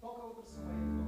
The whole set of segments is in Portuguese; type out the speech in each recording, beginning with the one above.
Toca outra 50.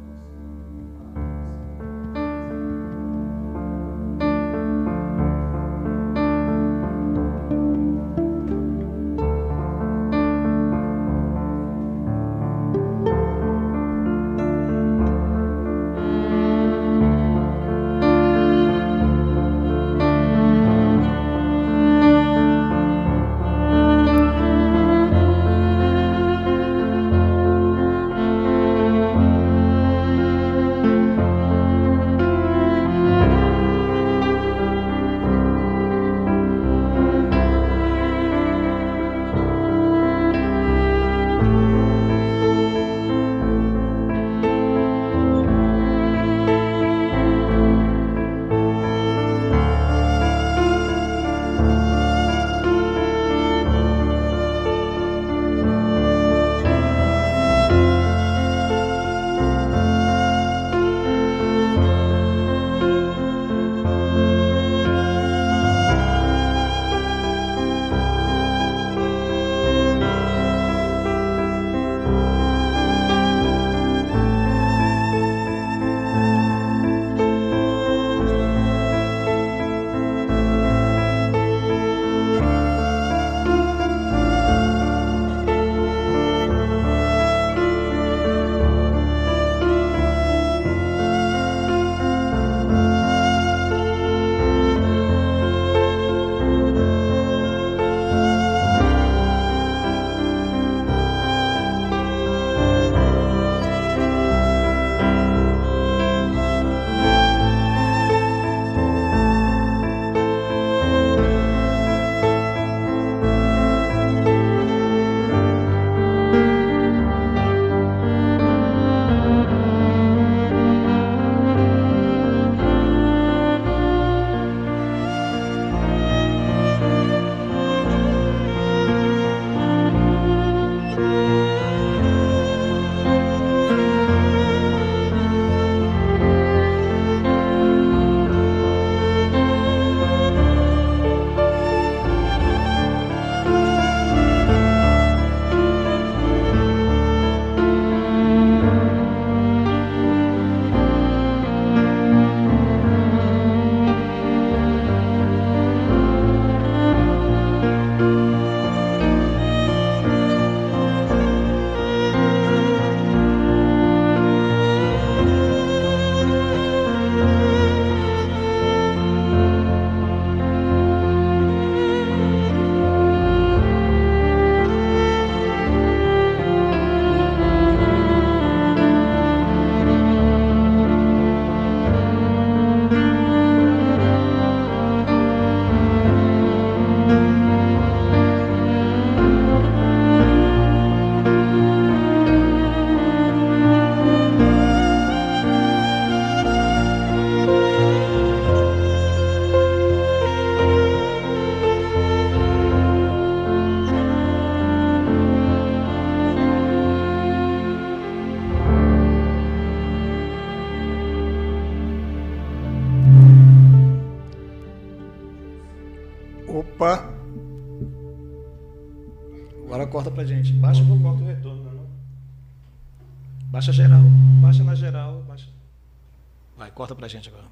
Corta pra gente agora.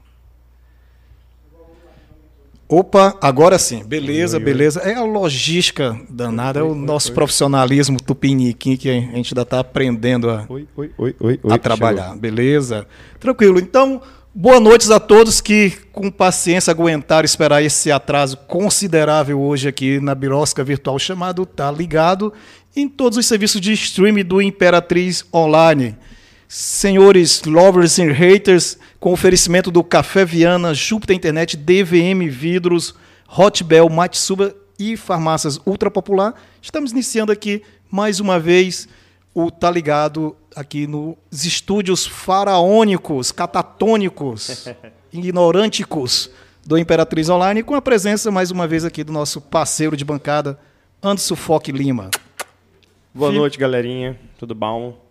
Opa, agora sim. Beleza, oi, oi, beleza. É a logística danada, oi, é o nosso profissionalismo tupiniquim que a gente ainda está aprendendo a, a trabalhar. Chegou. Beleza? Tranquilo. Então, Boa noite a todos que, com paciência, aguentaram esperar esse atraso considerável hoje aqui na Birosca Virtual chamado Tá Ligado em todos os serviços de streaming do Imperatriz Online. Senhores lovers e haters, com oferecimento do Café Viana, Júpiter Internet, DVM Vidros, Hotbel, Matsuba e farmácias ultra popular, estamos iniciando aqui mais uma vez o Tá Ligado aqui nos estúdios faraônicos, catatônicos, ignorânticos do Imperatriz Online, com a presença, mais uma vez, aqui do nosso parceiro de bancada, Anderson Foque Lima. Boa noite, galerinha. Tudo bom?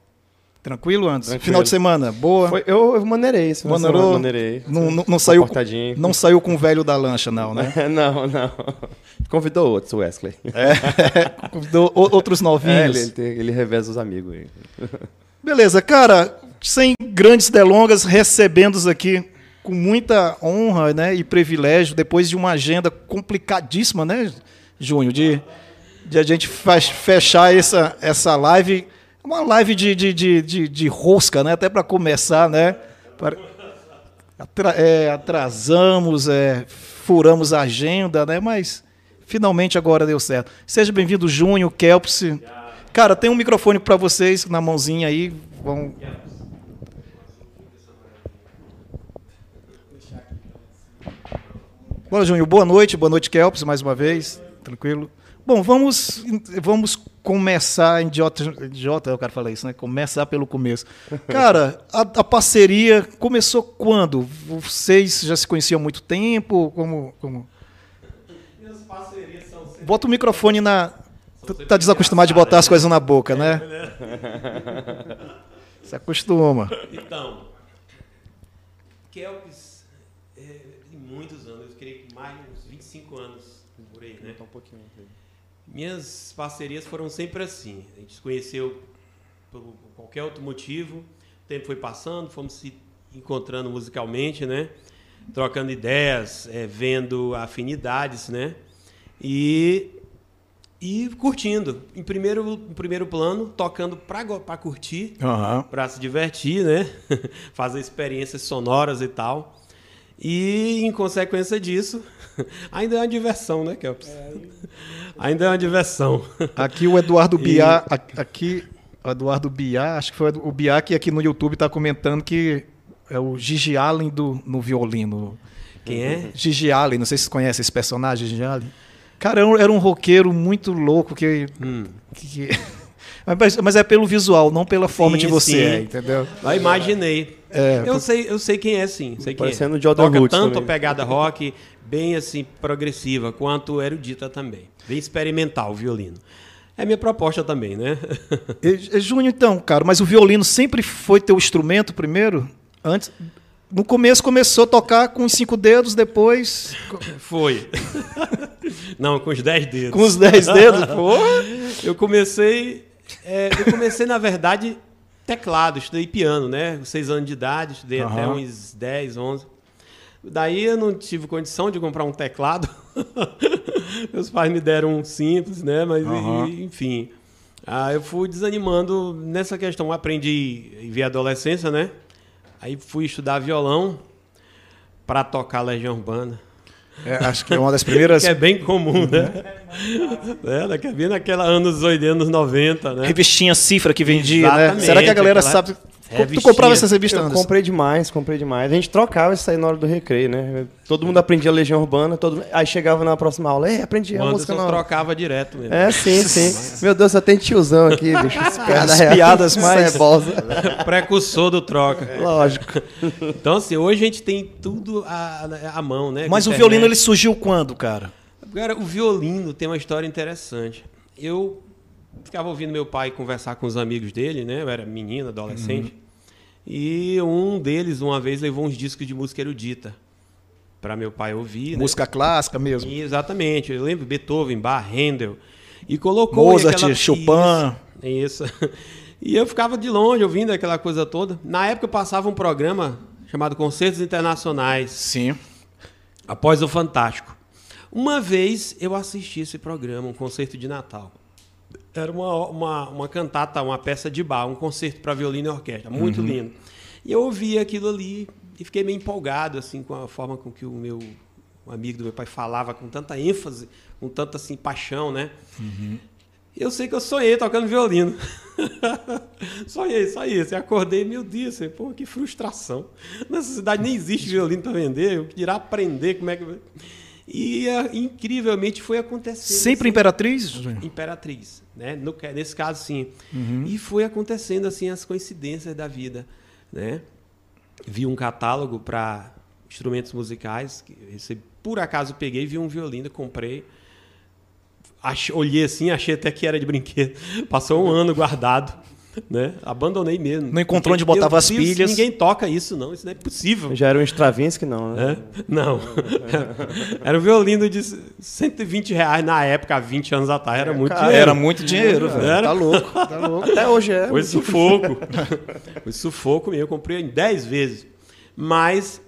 Tranquilo antes? Tranquilo. Final de semana, boa? Foi, eu, eu maneirei isso. Maneirou? Maneirei. Não, não, não saiu, não saiu com o velho da lancha, não, né? não, não. Convidou outros, Wesley. É, convidou outros novinhos. É, ele, ele reveza os amigos aí. Beleza, cara, sem grandes delongas, recebendo aqui com muita honra né, e privilégio, depois de uma agenda complicadíssima, né, Júnior, de, de a gente fechar essa, essa live uma live de, de, de, de, de rosca, né? Até para começar, né? Atra, é, atrasamos, é, furamos a agenda, né? Mas finalmente agora deu certo. Seja bem-vindo, Júnior, Kelps. Cara, tem um microfone para vocês na mãozinha aí. Vão... Bom, Júnior, boa noite. Boa noite, Kelps, mais uma vez. Tranquilo? Bom, vamos, vamos começar, idiota, idiota, eu quero falar isso, né? Começar pelo começo. Cara, a, a, parceria começou quando? Vocês já se conheciam há muito tempo? Como. como... Minhas parcerias são sempre... Bota o microfone na. Tu tá desacostumado de botar as coisas na boca, né? Se acostuma. Então, Kelps, é, em muitos anos, eu creio que mais de uns 25 anos por aí, né? Tá um pouquinho. Minhas parcerias foram sempre assim. A gente se conheceu por qualquer outro motivo. O tempo foi passando, fomos se encontrando musicalmente, né? Trocando ideias, é, vendo afinidades, né? E, e curtindo. Em primeiro, em primeiro plano, tocando para curtir, uhum. para se divertir, né? Fazer experiências sonoras e tal. E, em consequência disso, ainda é uma diversão, né, Kelps? É, ainda é uma diversão. Aqui o Eduardo Biá, e... aqui o Eduardo Biá, acho que foi o Biá que aqui no YouTube está comentando que é o Gigi Allen do, no violino. Quem é? Gigi Allen, não sei se você conhece esse personagem, Gigi Allen. Cara, era um roqueiro muito louco que... Hum. que mas, mas, é pelo visual, não pela forma sim, de você, é, entendeu? Eu imaginei. É, eu, sei, eu sei quem é, sim. Sei quem Parecendo é. Jordan Toca Roots tanto também. a pegada rock, bem assim, progressiva, quanto erudita também. Bem experimental o violino. É minha proposta também, né? e, Júnior, então, cara, mas o violino sempre foi teu instrumento primeiro? Antes, no começo começou a tocar com os cinco dedos, depois. Foi. Não, com os dez dedos. Com os dez dedos? Porra! Eu comecei é, eu comecei, na verdade, teclado, estudei piano, né? Seis anos de idade, estudei uhum. até uns 10, 11. Daí eu não tive condição de comprar um teclado. Meus pais me deram um simples, né? Mas, uhum. e, enfim. Aí eu fui desanimando nessa questão. Aprendi via adolescência, né? Aí fui estudar violão para tocar Legião Urbana. É, acho que é uma das primeiras. que é bem comum, né? é, daqui a naquela anos 80, anos 90, né? Revistinha cifra que vendia, né? Exatamente, né? Será que a galera aquela... sabe Revistinha. Tu comprava essas revistas? Eu comprei demais, comprei demais. A gente trocava isso aí na hora do recreio, né? Todo mundo aprendia Legião Urbana, todo... aí chegava na próxima aula, é, aprendi a música não. trocava direto mesmo. É, sim, sim. Meu Deus, só tem tiozão aqui, bicho. As piadas, As piadas mais... Precursor do troca. É. Lógico. Então, assim, hoje a gente tem tudo à, à mão, né? Mas o violino, ele surgiu quando, cara? Cara, o violino tem uma história interessante. Eu ficava ouvindo meu pai conversar com os amigos dele, né? Eu era menino, adolescente. Uhum. E um deles, uma vez, levou uns discos de música erudita para meu pai ouvir. Né? Música né? clássica mesmo. E, exatamente. Eu lembro Beethoven, Bach, Handel. E colocou. Mozart, aquela... Chopin. Isso. isso. E eu ficava de longe ouvindo aquela coisa toda. Na época eu passava um programa chamado Concertos Internacionais. Sim. Após o Fantástico. Uma vez eu assisti esse programa, um concerto de Natal. Era uma, uma, uma cantata, uma peça de bar, um concerto para violino e orquestra, muito uhum. lindo. E eu ouvi aquilo ali e fiquei meio empolgado assim com a forma com que o meu amigo do meu pai falava com tanta ênfase, com tanta assim paixão, né? Uhum. Eu sei que eu sonhei tocando violino. sonhei, só isso. Eu acordei, meu Deus, pô, que frustração. Nessa cidade nem existe violino para vender, eu queria aprender como é que. E uh, incrivelmente foi acontecendo. Sempre assim, Imperatriz? Imperatriz, né? No, nesse caso, sim. Uhum. E foi acontecendo assim as coincidências da vida, né? Vi um catálogo para instrumentos musicais, que recebi, por acaso peguei, vi um violino, comprei. Achei, olhei assim, achei até que era de brinquedo. Passou um ano guardado. Né? Abandonei mesmo. Não encontrou onde botava as pilhas. Ninguém toca isso, não. Isso não é possível. Já era um Stravinsky, não, né? É? Não. era um violino de 120 reais na época, há 20 anos atrás. Era muito dinheiro. Era muito dinheiro, velho. Era. Tá louco. Tá louco. Até hoje é. Foi sufoco. Foi sufoco mesmo. Eu comprei em 10 vezes. Mas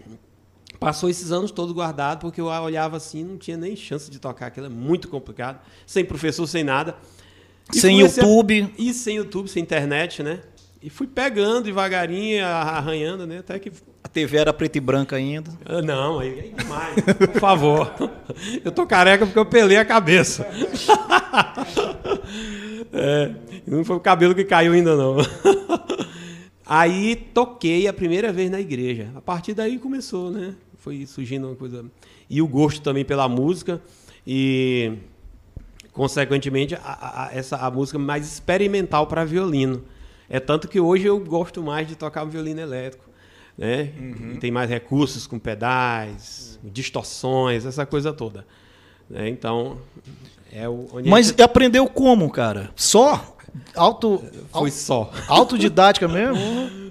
passou esses anos todos guardado, porque eu olhava assim, não tinha nem chance de tocar. Aquilo é muito complicado. Sem professor, sem nada. E sem YouTube. A... E sem YouTube, sem internet, né? E fui pegando devagarinho, arranhando, né? Até que. A TV era preta e branca ainda? Ah, não, aí é demais. Por favor. Eu tô careca porque eu pelei a cabeça. É, não foi o cabelo que caiu ainda, não. Aí toquei a primeira vez na igreja. A partir daí começou, né? Foi surgindo uma coisa. E o gosto também pela música. E consequentemente, a, a, essa a música mais experimental para violino. É tanto que hoje eu gosto mais de tocar um violino elétrico. Né? Uhum. Tem mais recursos com pedais, distorções, essa coisa toda. Né? Então, é o. Mas gente... aprendeu como, cara? Só? Auto. Foi só. Autodidática mesmo?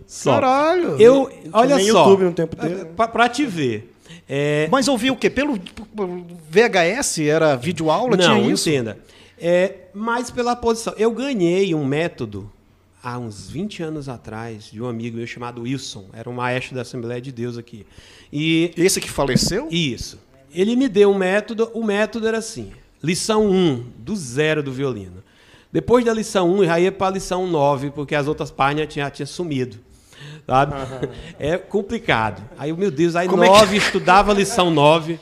Só. Caralho. Eu, olha só. YouTube no tempo dele. Para te ver. É... Mas ouvi o quê? Pelo VHS? Era vídeo aula? Não, tinha isso? entenda. É, mais pela posição. Eu ganhei um método há uns 20 anos atrás de um amigo meu chamado Wilson. Era um maestro da Assembleia de Deus aqui. E Esse que faleceu? Isso. Ele me deu um método. O método era assim: lição 1, do zero do violino. Depois da lição 1, já ia para a lição 9, porque as outras páginas tinham tinha sumido sabe? É complicado. Aí, meu Deus, aí Como nove, é que... estudava a lição nove.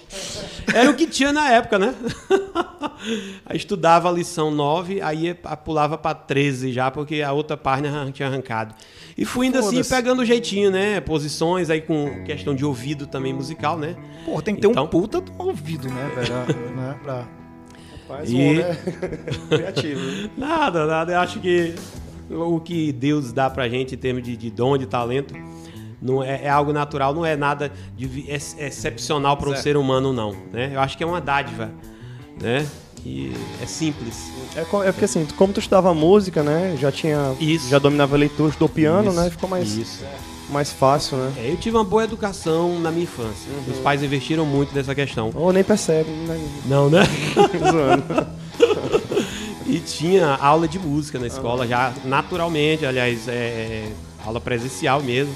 Era o que tinha na época, né? aí estudava a lição nove, aí pulava para 13 já, porque a outra página tinha arrancado. E fui indo assim, pegando o jeitinho, né? Posições aí com questão de ouvido também musical, né? Pô, tem que ter então... um puta do ouvido, né, velho? né? Pra... Faz e... um, né? Criativo. Nada, nada. Eu acho que o que Deus dá pra gente em termos de, de dom, de talento, não é, é, algo natural, não é nada de, é, excepcional para um ser humano, não. Né? Eu acho que é uma dádiva, né? E é simples. É, é porque assim, como tu estudava música, né? Já tinha, Isso. já dominava a leitura, estudou piano, Isso. né? Ficou mais Isso. mais fácil, né? É, eu tive uma boa educação na minha infância. Uhum. Os pais investiram muito nessa questão. Ou nem percebe, né? Não, né? Tinha aula de música na escola, já naturalmente, aliás, é, é, aula presencial mesmo.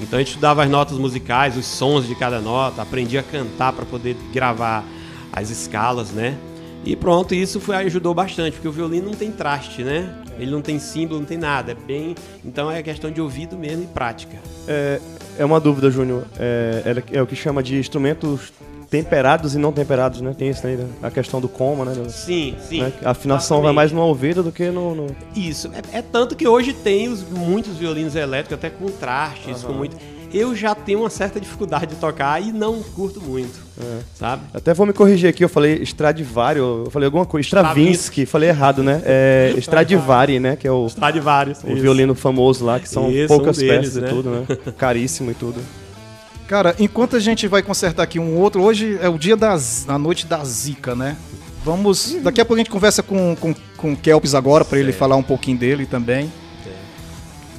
Então a gente estudava as notas musicais, os sons de cada nota, aprendia a cantar para poder gravar as escalas, né? E pronto, isso foi, ajudou bastante, porque o violino não tem traste, né? Ele não tem símbolo, não tem nada. É bem. Então é questão de ouvido mesmo e prática. É, é uma dúvida, Júnior. É, é, é o que chama de instrumentos temperados e não temperados, né? Tem isso aí, né? a questão do coma, né? Sim, sim. Né? A afinação vai mais no ouvido do que no. no... Isso. É, é, tanto que hoje tem os, muitos violinos elétricos, até com trastes, uhum. com muito. Eu já tenho uma certa dificuldade de tocar e não curto muito, é. sabe? Até vou me corrigir aqui, eu falei Stradivari, eu falei alguma coisa, Stravinsky, falei errado, né? É Stradivari, né? Que é o, Stradivari, o violino famoso lá, que são isso, poucas um deles, peças né? e tudo, né? Caríssimo e tudo. Cara, enquanto a gente vai consertar aqui um outro, hoje é o dia das. a noite da Zika, né? Vamos. Daqui a pouco a gente conversa com, com, com o Kelps agora, para ele falar um pouquinho dele também.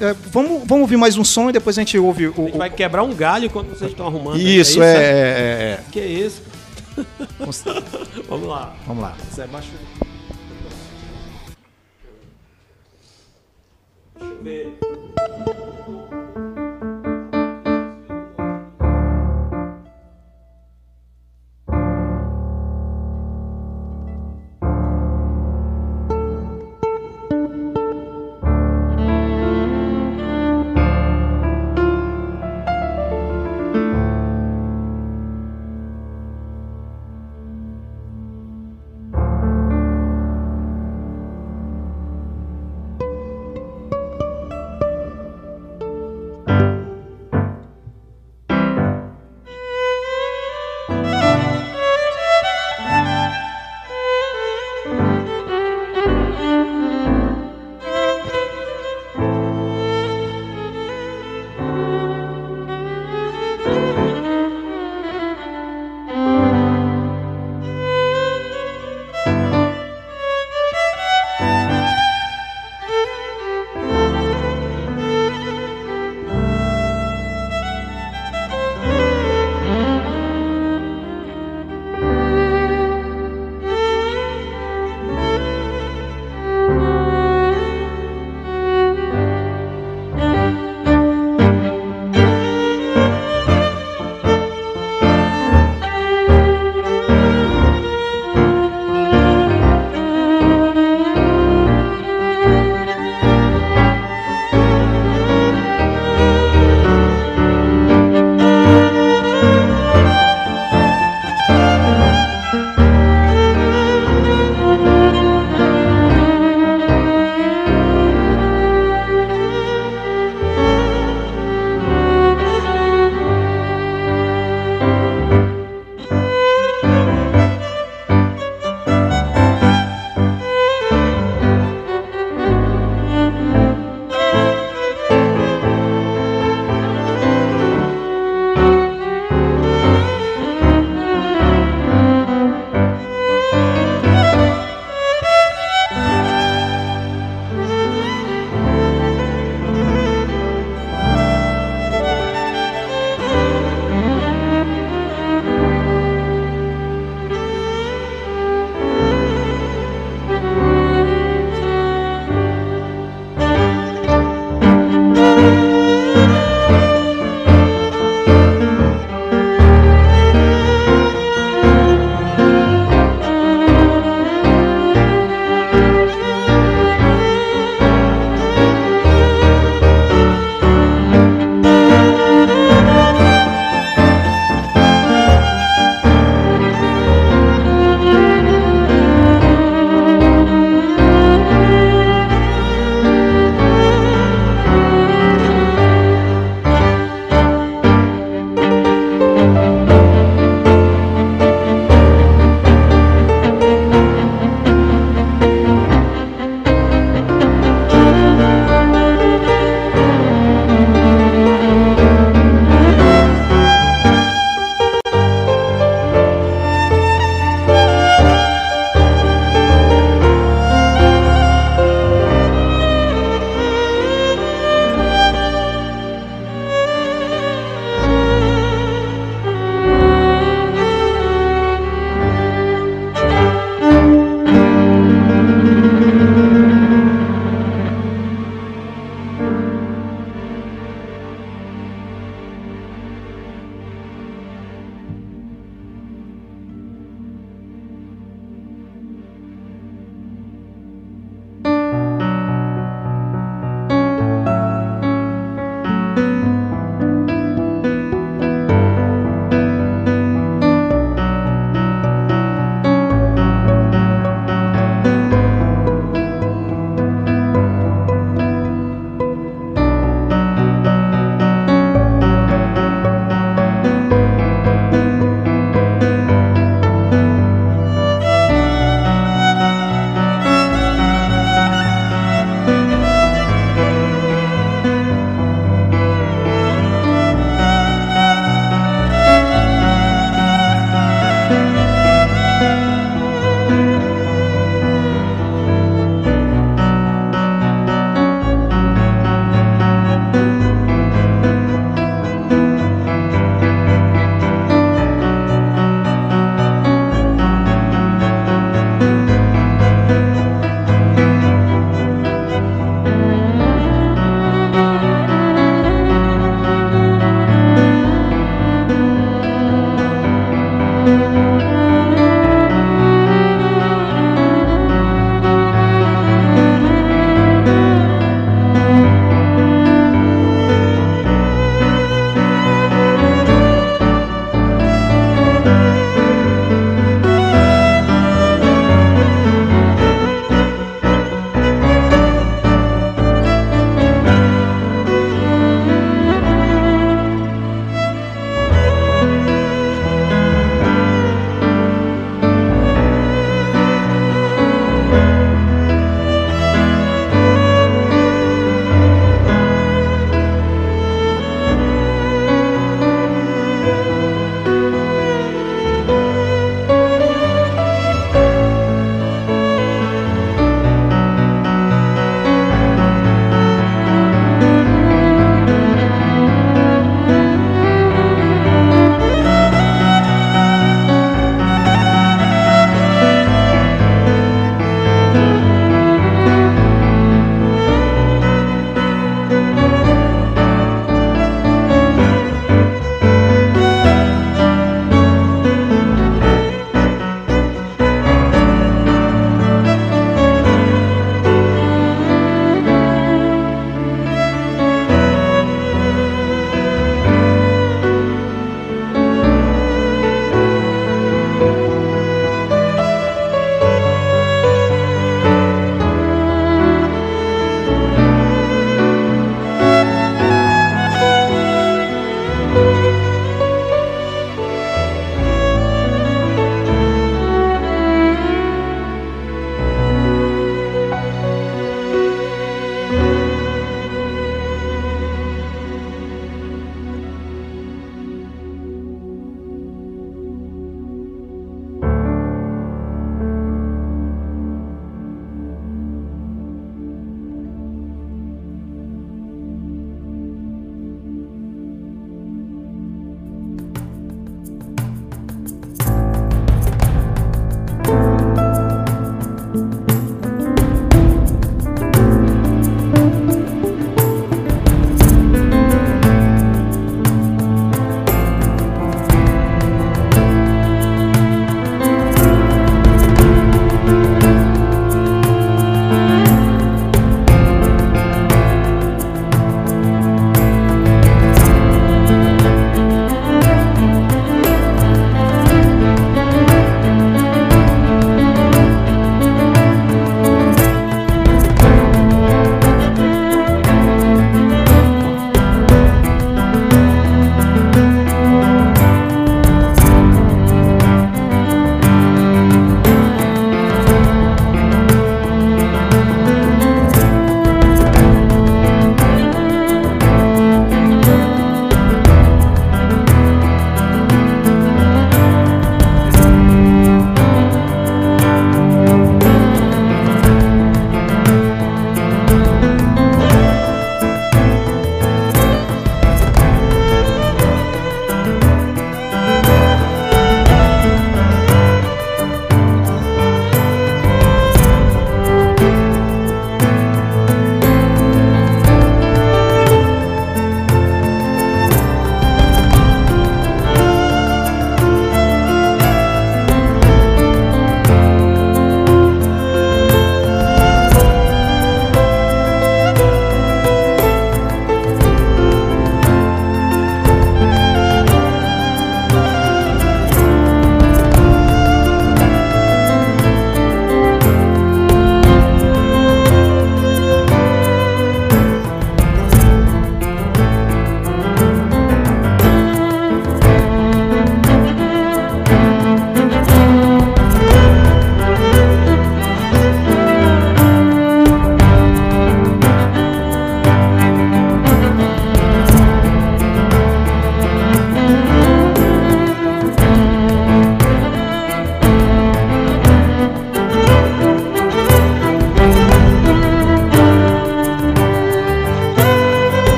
É, vamos, vamos ouvir mais um som e depois a gente ouve o. A gente vai quebrar um galho enquanto vocês estão arrumando. Isso, é, isso, é, é, é, é. Que é isso? vamos lá. Vamos lá. Baixa. Deixa eu ver.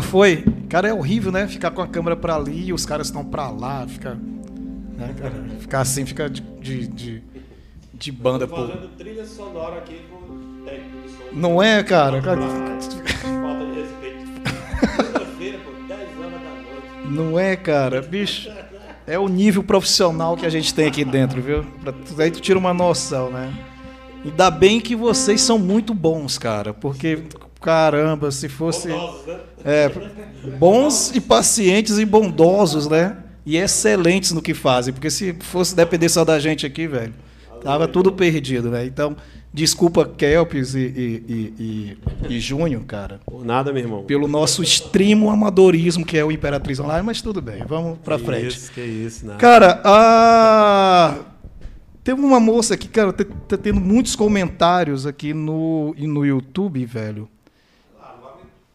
Agora foi. Cara, é horrível, né? Ficar com a câmera para ali e os caras estão para lá. Fica, né, cara? Ficar assim, fica de, de, de, de banda. Tô fazendo pô. trilha sonora aqui com técnico de som. Não é, cara? Falta de respeito. feira pô, 10 horas da noite. Não é, cara? Bicho. É o nível profissional que a gente tem aqui dentro, viu? Pra, aí tu tira uma noção, né? Ainda bem que vocês são muito bons, cara, porque caramba, se fosse. Bondosos, né? É, bons e pacientes e bondosos, né? E excelentes no que fazem. Porque se fosse depender só da gente aqui, velho, Tava tudo perdido, velho. Então, desculpa, Kelps e, e, e, e, Júnior, cara. Por nada, meu irmão. Pelo nosso extremo amadorismo, que é o Imperatriz Online, mas tudo bem, vamos pra que frente. Isso, que isso, nada. Cara, a. Teve uma moça aqui, cara, tá, tá tendo muitos comentários aqui no, no YouTube, velho.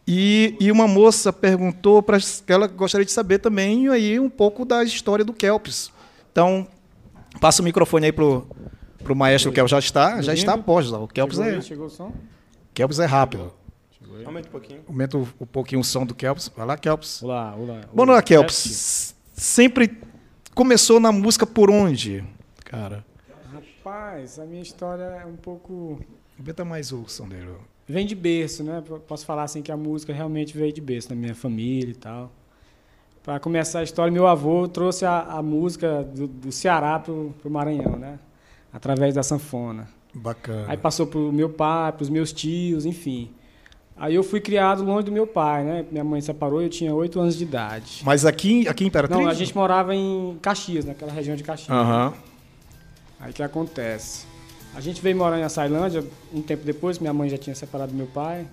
E, e uma moça perguntou para que ela gostaria de saber também aí um pouco da história do Kelps. Então, passa o microfone aí pro, pro maestro Kelps. Já está, já está após. O Kelps é. Chegou o som? Kelps é rápido. Aumenta um pouquinho. Aumenta um pouquinho o som do Kelps. Vai lá, Kelps. Olá, olá. Vamos lá, Kelps. Sempre começou na música por onde, cara? Rapaz, a minha história é um pouco. Aumenta mais o som dele. Vem de berço, né? Posso falar assim que a música realmente veio de berço, na minha família e tal. Para começar a história, meu avô trouxe a, a música do, do Ceará para o Maranhão, né? Através da sanfona. Bacana. Aí passou para o meu pai, para os meus tios, enfim. Aí eu fui criado longe do meu pai, né? Minha mãe separou, eu tinha oito anos de idade. Mas aqui, aqui em Imperatriz? Não, a gente morava em Caxias, naquela região de Caxias. Uhum. Aí o que acontece? A gente veio morar em Açailândia um tempo depois, minha mãe já tinha separado do meu pai.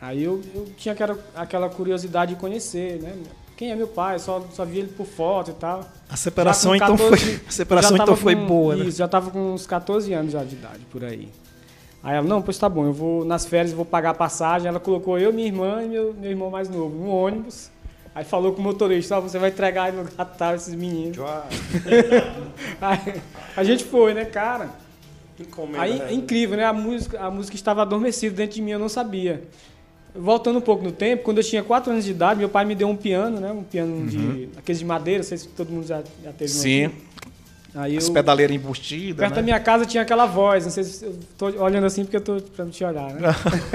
Aí eu, eu tinha aquela, aquela curiosidade de conhecer, né? Quem é meu pai? Só, só via ele por foto e tal. A separação 14, então foi, a separação então foi com, boa, né? Isso, já estava com uns 14 anos já de idade, por aí. Aí ela, não, pois tá bom, eu vou nas férias, vou pagar a passagem. Ela colocou eu, minha irmã e meu, meu irmão mais novo no ônibus. Aí falou com o motorista, você vai entregar aí no lugar esses meninos. aí, a gente foi, né, cara? Encomenda, aí né? é incrível, né? A música, a música estava adormecida dentro de mim, eu não sabia. Voltando um pouco no tempo, quando eu tinha 4 anos de idade, meu pai me deu um piano, né? Um piano uhum. de aqueles de madeira, não sei se todo mundo já, já teve Sim. Aí As pedaleiras embutidas. Perto né? da minha casa tinha aquela voz, não sei se eu tô olhando assim porque eu tô pra te olhar, né?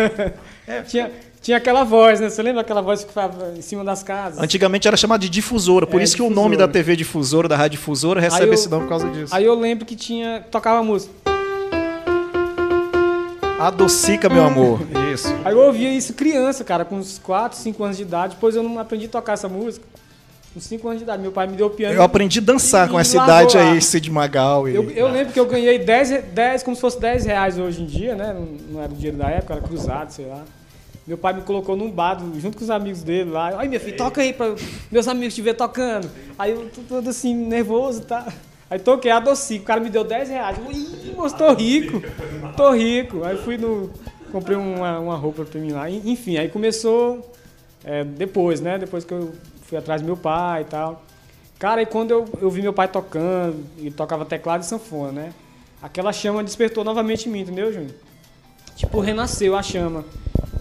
é, tinha, tinha aquela voz, né? Você lembra aquela voz que ficava em cima das casas? Antigamente era chamada de difusora, por é, isso difusora. que o nome da TV difusora, da rádio difusora, recebe eu, esse nome por causa disso. Aí eu lembro que tinha. tocava música. Adocica, meu amor. Isso. Aí eu ouvia isso criança, cara, com uns 4, 5 anos de idade. Depois eu não aprendi a tocar essa música. Com 5 anos de idade. Meu pai me deu o piano. Eu aprendi a dançar com essa idade aí, Cid Magal. E... Eu, eu lembro que eu ganhei 10, 10, como se fosse 10 reais hoje em dia, né? Não, não era o dinheiro da época, era cruzado, sei lá. Meu pai me colocou num bar junto com os amigos dele lá. Ai, meu filho, toca aí para meus amigos te ver tocando. Aí eu todo assim, nervoso, tá? Aí toquei a doce, o cara me deu 10 reais. Ih, moço, tô rico, tô rico. Aí fui no. Comprei uma, uma roupa pra mim lá. Enfim, aí começou é, depois, né? Depois que eu fui atrás do meu pai e tal. Cara, e quando eu, eu vi meu pai tocando, ele tocava teclado e sanfona, né? Aquela chama despertou novamente em mim, entendeu, Júnior? Tipo, renasceu a chama.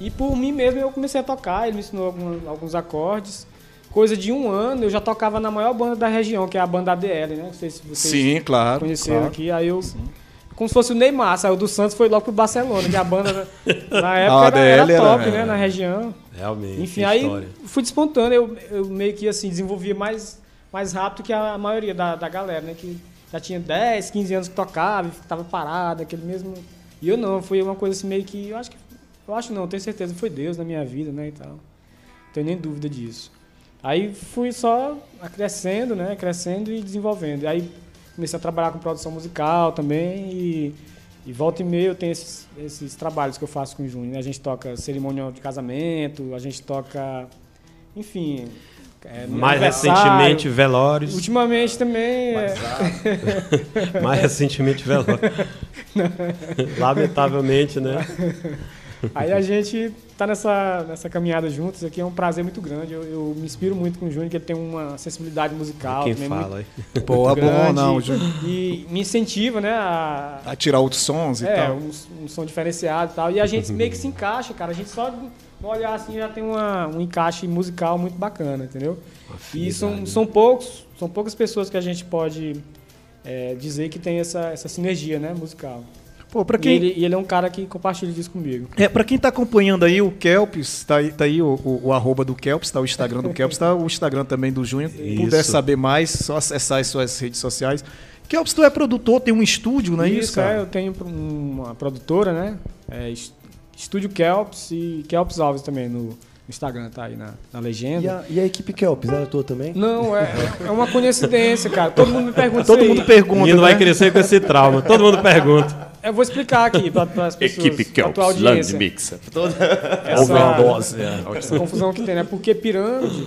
E por mim mesmo eu comecei a tocar, ele me ensinou alguns acordes coisa de um ano, eu já tocava na maior banda da região, que é a banda ADL, né? Não sei se vocês Sim, claro, conheceram claro. aqui. Aí eu. Sim. Como se fosse o Neymar, saiu do Santos foi logo pro Barcelona, que a banda na época era, era, top, era, né? Na região. Realmente. Enfim, aí fui despontando, eu, eu meio que assim, desenvolvia mais, mais rápido que a maioria da, da galera, né? Que já tinha 10, 15 anos que tocava e tava parado, aquele mesmo. E eu não, foi uma coisa assim meio que. Eu acho que. Eu acho não, tenho certeza, foi Deus na minha vida, né? E tal. Não tenho nem dúvida disso. Aí fui só crescendo, né? Crescendo e desenvolvendo. Aí comecei a trabalhar com produção musical também e, e volta e meia eu tenho esses, esses trabalhos que eu faço com o Júnior. Né? A gente toca cerimonial de casamento, a gente toca, enfim... É, Mais recentemente, velórios. Ultimamente também. É... Mais recentemente, velórios. Lamentavelmente, né? Aí a gente tá nessa, nessa caminhada juntos aqui, é um prazer muito grande. Eu, eu me inspiro muito com o Júnior, que ele tem uma sensibilidade musical. Quem fala aí? Boa, bom, não, Júnior. E me incentiva, né? A, a tirar outros sons e é, tal. Um, um som diferenciado e tal. E a gente meio que se encaixa, cara. A gente só olhar assim já tem uma, um encaixe musical muito bacana, entendeu? E são, são poucos, são poucas pessoas que a gente pode é, dizer que tem essa, essa sinergia, né, musical. Pô, pra quem... E ele, e ele, é um cara que compartilha isso comigo. É, pra quem tá acompanhando aí o Kelps, tá aí, tá aí o, o, o, arroba do Kelps, tá o Instagram do Kelps, tá o Instagram também do Júnior. Se puder saber mais, só acessar as suas redes sociais. Kelps, tu é produtor, tem um estúdio, não é isso, isso cara? É, eu tenho uma produtora, né? É, Estúdio Kelps e Kelps Alves também no, Instagram tá aí na, na legenda. E a, e a equipe Kelps, era tua também? Não, é, é uma coincidência, cara. Todo mundo me pergunta Todo isso mundo aí. pergunta, menino né? vai crescer com esse trauma. Todo mundo pergunta. Eu vou explicar aqui para as pessoas, Equipe Kelps, tua audiência. Landmixer. Essa, essa confusão que tem, né? Porque pirâmide,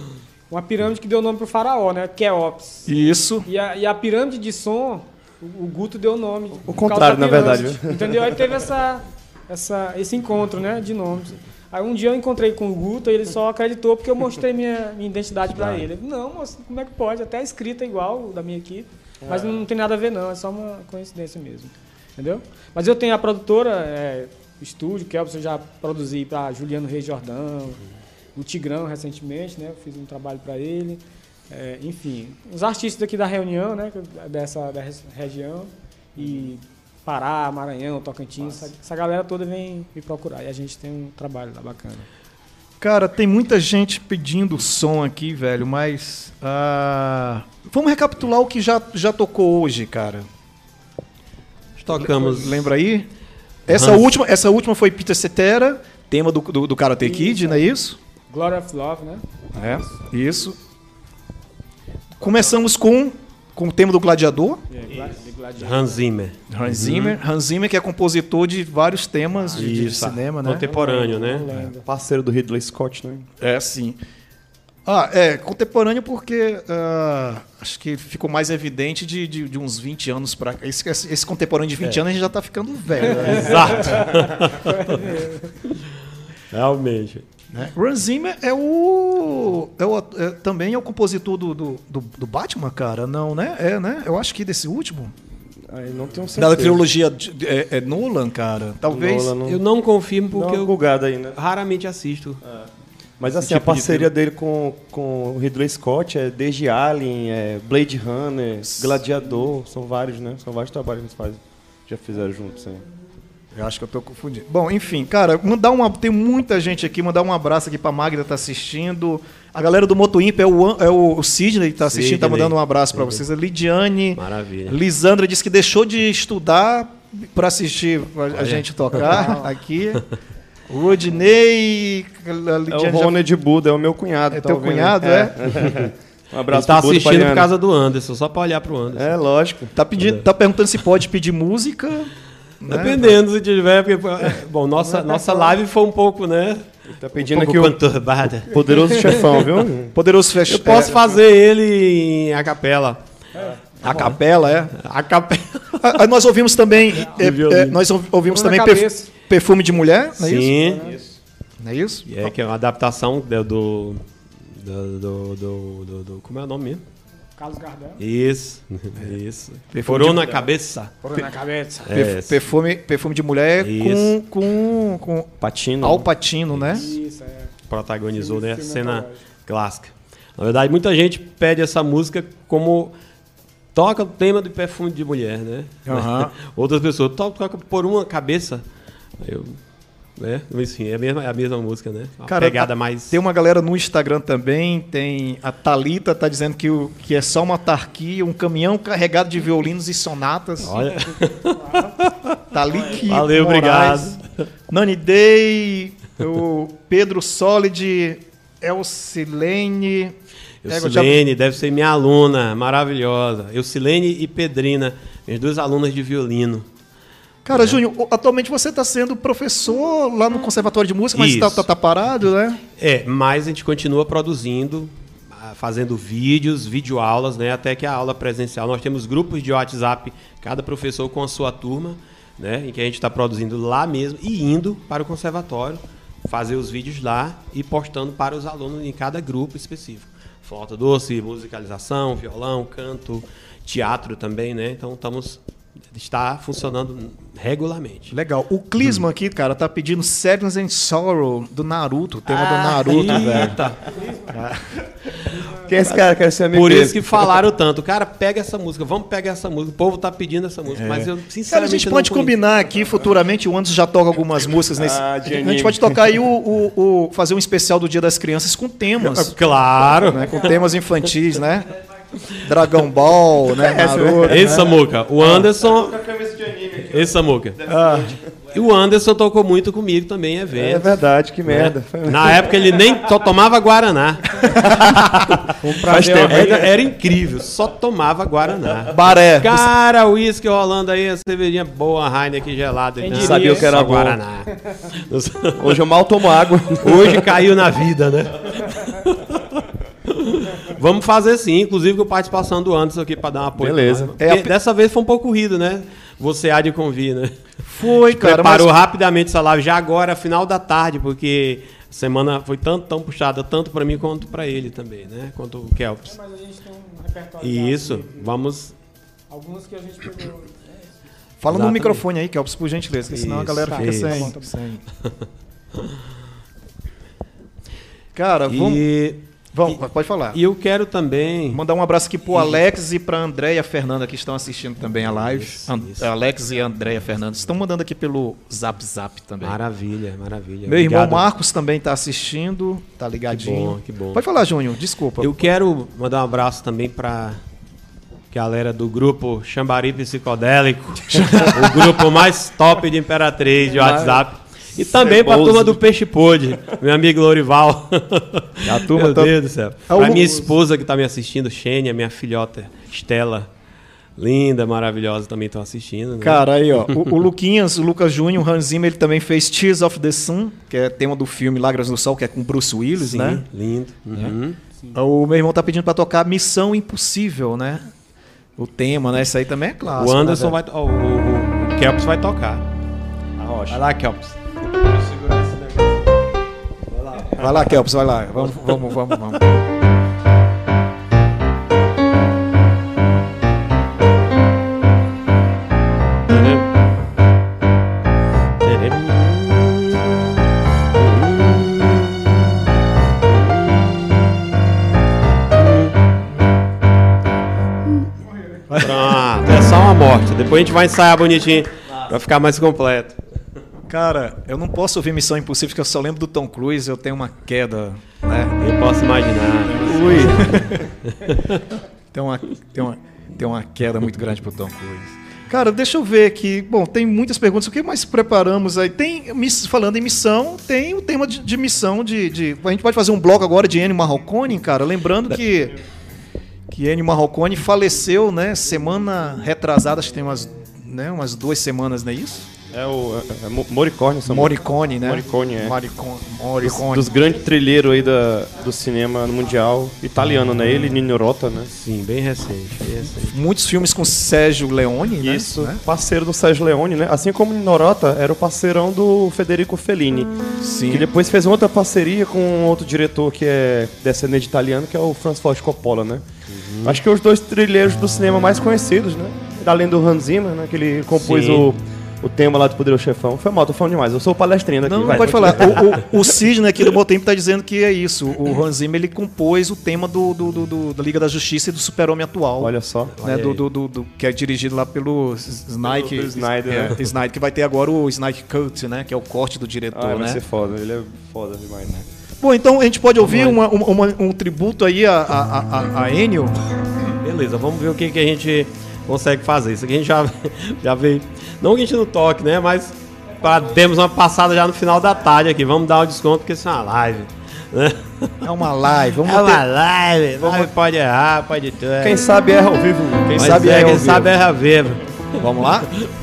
uma pirâmide que deu nome pro faraó, né? Keops. Isso. E a, e a pirâmide de som, o, o Guto deu nome. O contrário, na verdade? Entendeu? Aí teve essa, essa, esse encontro, né? De nomes. Aí um dia eu encontrei com o Guto e ele só acreditou porque eu mostrei minha, minha identidade pra ele. Ele, não, moço, como é que pode? Até a escrita é igual da minha equipe. Mas não tem nada a ver não, é só uma coincidência mesmo. Entendeu? Mas eu tenho a produtora, é, o estúdio, que é, eu já produzi para Juliano Reis Jordão, o Tigrão recentemente, né? Eu fiz um trabalho para ele. É, enfim, os artistas aqui da reunião, né? que- Dessa, dessa região. E Pará, Maranhão, Tocantins, essa, essa galera toda vem me procurar. E a gente tem um trabalho lá bacana. Cara, tem muita gente pedindo som aqui, velho, mas. ah, vamos recapitular o que já, já tocou hoje, cara. Tocamos. Lembra aí? Essa Hans. última, essa última foi Peter Cetera, tema do, do, do Karate Kid, não é isso? Glory of Love, né? É, isso. Começamos com, com o tema do Gladiador, É, Gla- de Gladiador. Hans Zimmer. Hans Zimmer. Hans Zimmer, que é compositor de vários temas de, de Isso. cinema, né? Contemporâneo, né? Lenda. Parceiro do Ridley Scott, né? É, sim. Ah, é, contemporâneo porque ah, acho que ficou mais evidente de, de, de uns 20 anos pra cá. Esse, esse esse contemporâneo de 20 anos a gente já tá ficando velho. né? Exato. Realmente. Né? Zimmer é o, é o é- também é o compositor do, do, do, do Batman, cara? Não, né? É, né? Eu acho que desse último. Aí não tenho certeza. Da trilogia de- é, é Nolan, cara. Talvez. Nolan não- Eu não confirmo porque uma eu bugada aí, né? raramente assisto. Mas assim, Esse a tipo de parceria dele com, com o Ridley Scott é desde Alien, é Blade Runner, Gladiador, são vários, né? São vários trabalhos que eles fazem. Já fizeram juntos, hein? Eu acho que eu tô confundindo. Bom, enfim, cara, mandar uma. Tem muita gente aqui, mandar um abraço aqui pra Magda tá assistindo. A galera do Moto Imp é o, é o, Sidney que tá assistindo, tá Sidney. mandando um abraço pra vocês. A Lidiane. Maravilha. Lisandra disse que deixou de estudar pra assistir a, a gente tocar aqui. O É o já- Rony de Buda, é o meu cunhado. É tá teu ouvindo? cunhado, um Ele abraço tá pro Buda, assistindo por causa do Anderson, só pra olhar pro Anderson. É, lógico. tá, pedindo, tá perguntando se pode pedir música. né? Dependendo se tiver, porque, bom, nossa, nossa live foi um pouco, né? Tá Um pedindo pouco aqui o conturbada. poderoso chefão, viu? Poderoso Fech... Eu posso fazer ele em a capela. A capela, é. A capela. Ah, ah, nós ouvimos também. é, é, nós ouvi- ouvimos também perf-. Perfume de mulher, não é isso? Sim. Não é isso? É que é uma adaptação do. do, do, do, do- como é o nome mesmo? Carlos Gardel. Isso. Isso. Perfume Furou de na cabeça. Por na cabeça. É, perfume, perfume de mulher Isso. com, com, com Patino. Al Pacino, né? Isso, é. protagonizou né, cena clássica. Na verdade, muita gente pede essa música como toca o tema do perfume de mulher, né? Aham. Outras pessoas toca por uma cabeça. Eu, né? Mas, Enfim, é a mesma, é a mesma música, né? Uma Cara, pegada a- mais. Tem uma galera no Instagram também, tem a Talita tá dizendo que, o, que é só uma tarquia, um caminhão carregado de violinos e sonatas. Olha, Talique Valeu, Moraes, Nani Day, o Pedro Solid, Elcilene. Eucilene deve ser minha aluna, maravilhosa. Eucilene e Pedrina, minhas duas alunas de violino. Cara, Júnior, o- atualmente você está sendo professor lá no Conservatório de Música, mas Isso. tá, tá, tá parado, né? É, mas a gente continua produzindo, ah, fazendo vídeos, videoaulas, né? Até que a aula presencial. Nós temos grupos de WhatsApp, cada professor com a sua turma, né? Em que a gente está produzindo lá mesmo e indo para o conservatório, fazer os vídeos lá e postando para os alunos em cada grupo específico. Flauta doce, musicalização, violão, canto, teatro também, né? Então estamos está funcionando regularmente. Legal. O Clisman aqui, cara, tá pedindo Sadness and Sorrow do Naruto, o tema do Ah, Naruto, velho. eita. Quem é esse cara? Quero ser amigo Por isso que falaram tanto. Cara, pega essa música, vamos pegar essa música. O povo tá pedindo essa música, mas eu sinceramente Cara, a gente pode conheço. combinar aqui futuramente, o Anderson já toca algumas músicas nesse. Ah, a gente pode tocar aí o, o- o- fazer um especial do Dia das Crianças com temas. Claro. né, com temas infantis, né? Dragon Ball, né? Naruto. Ei, Samuca, o Anderson. Ei, Samuca. E o Anderson tocou muito comigo também em eventos. É verdade, que merda. Né? Na época ele nem só tomava Guaraná. Um prazer. Era, era incrível, só tomava Guaraná. Baré. Cara, o uísque rolando aí, a cervejinha boa, Heineken gelada. Quem Não, diria? Sabia o que era bom. Guaraná. Hoje eu mal tomo água. Hoje caiu na vida, né? Vamos fazer sim, inclusive com participação do Anderson aqui para dar um apoio. Beleza. nós. É a Dessa vez foi um pouco corrido, né? Você há de convir, né? Foi, cara. Preparou mas- rapidamente essa live já agora, final da tarde, porque a semana foi tanto, tão puxada, tanto para mim quanto para ele também, né? Quanto o Kelps. Mas a gente tem um repertório. Isso, de- vamos. Alguns que a gente pegou. Fala no Exatamente. microfone aí, Kelps, por gentileza, porque senão a galera fica isso. sem. Sem- Cara, vamos, E, vamos, pode falar. e eu quero também. Mandar um abraço aqui pro Alex e pra Andréia Fernanda que estão assistindo também a live. Isso, An- isso. Alex e Andréia Fernandes estão mandando aqui pelo Zap Zap também. Maravilha, maravilha. Meu irmão Obrigado. Marcos também tá assistindo, tá ligadinho. bom, que bom. Pode falar, Júnior, desculpa. Eu quero mandar um abraço também para galera do grupo Xambari Psicodélico, o grupo mais top de Imperatriz de WhatsApp. E também para a turma do Peixe Pôde, meu amigo Lorival. A turma meu tá- Deus do céu. O Para minha esposa que está me assistindo, Xênia, minha filhota Estela. Linda, maravilhosa, também estão assistindo. Né? Cara, aí, ó. O, o Luquinhas, o Lucas Júnior, o Hans Zimmer, ele também fez Tears of the Sun, que é tema do filme Lágrimas do Sol, que é com Bruce Willis, Sim, né? lindo. Uhum. O meu irmão tá pedindo pra tocar Missão Impossível, né? O tema, né? Isso aí também é clássico. O Anderson né, vai. ó, o, o, o Kelps vai tocar. A rocha. Vai lá, Kelps. Vai lá, Kelps, vai lá. Vamos, vamos, vamos, vamos. Pronto, é só uma morte. Depois a gente vai ensaiar bonitinho pra ficar mais completo. Cara, eu não posso ouvir Missão Impossível, porque eu só lembro do Tom Cruise, eu tenho uma queda, né? Eu posso imaginar. Ui. tem, uma, tem, uma, tem uma queda muito grande pro Tom Cruise. Cara, deixa eu ver aqui. Bom, tem muitas perguntas. O que mais preparamos aí? Tem, falando em missão, tem o tema de, de missão de, de- A gente pode fazer um bloco agora de Ennio Marrocone, cara. Lembrando que, que Ennio Marrocone faleceu, né? Semana retrasada, acho que tem umas, né, umas duas semanas, não é isso? É o é, é Mo- Morricone, são Morricone, né? Morricone, é. Morricone. dos, Morricone. dos grandes trilheiros aí da, do cinema mundial italiano, né? Ele, Nino Rota, né? Sim, bem recente, bem recente. Muitos filmes com Sérgio Leone, né? Isso, Né? parceiro do Sérgio Leone, né? Assim como Nino Rota era o parceirão do Federico Fellini. Sim. Que depois fez outra parceria com outro diretor que é descendente de italiano, que é o Franz Ford Coppola, né? Acho que os dois trilheiros do cinema mais conhecidos, né? Além do Hans Zimmer, né? Que ele compôs Sim. o, o tema lá do Poderoso Chefão. Foi mal, tô falando demais. Eu sou o palestrino aqui. Não, não vai, pode falar. O, o, o Sidney aqui do Botempo está dizendo que é isso. O Hans Zimmer ele compôs o tema do, do, do- do- da Liga da Justiça e do Super-Homem atual. Olha só. né, olha do, aí. do, do- do- que é dirigido lá pelo Snike. Pelo Snyder, é, né? Snyder, que vai ter agora o Snike Cut, né? Que é o corte do diretor, Ah, vai né? ser foda. Ele é foda demais, né? Bom, então a gente pode ouvir uma- uma- uma- um tributo aí a, a, a, a- Ennio. Beleza, vamos ver o que, que a gente consegue fazer. Isso aqui a gente já, já veio. Não que a gente não toque, né? Mas pra, demos uma passada já no final da tarde aqui. Vamos dar um desconto porque isso é uma live. Né? É uma live. Vamos É uma live. live pode errar, pode tudo. Quem sabe erra ao vivo. Quem Mas sabe é, é ao quem vivo. sabe erra vivo. Vamos lá?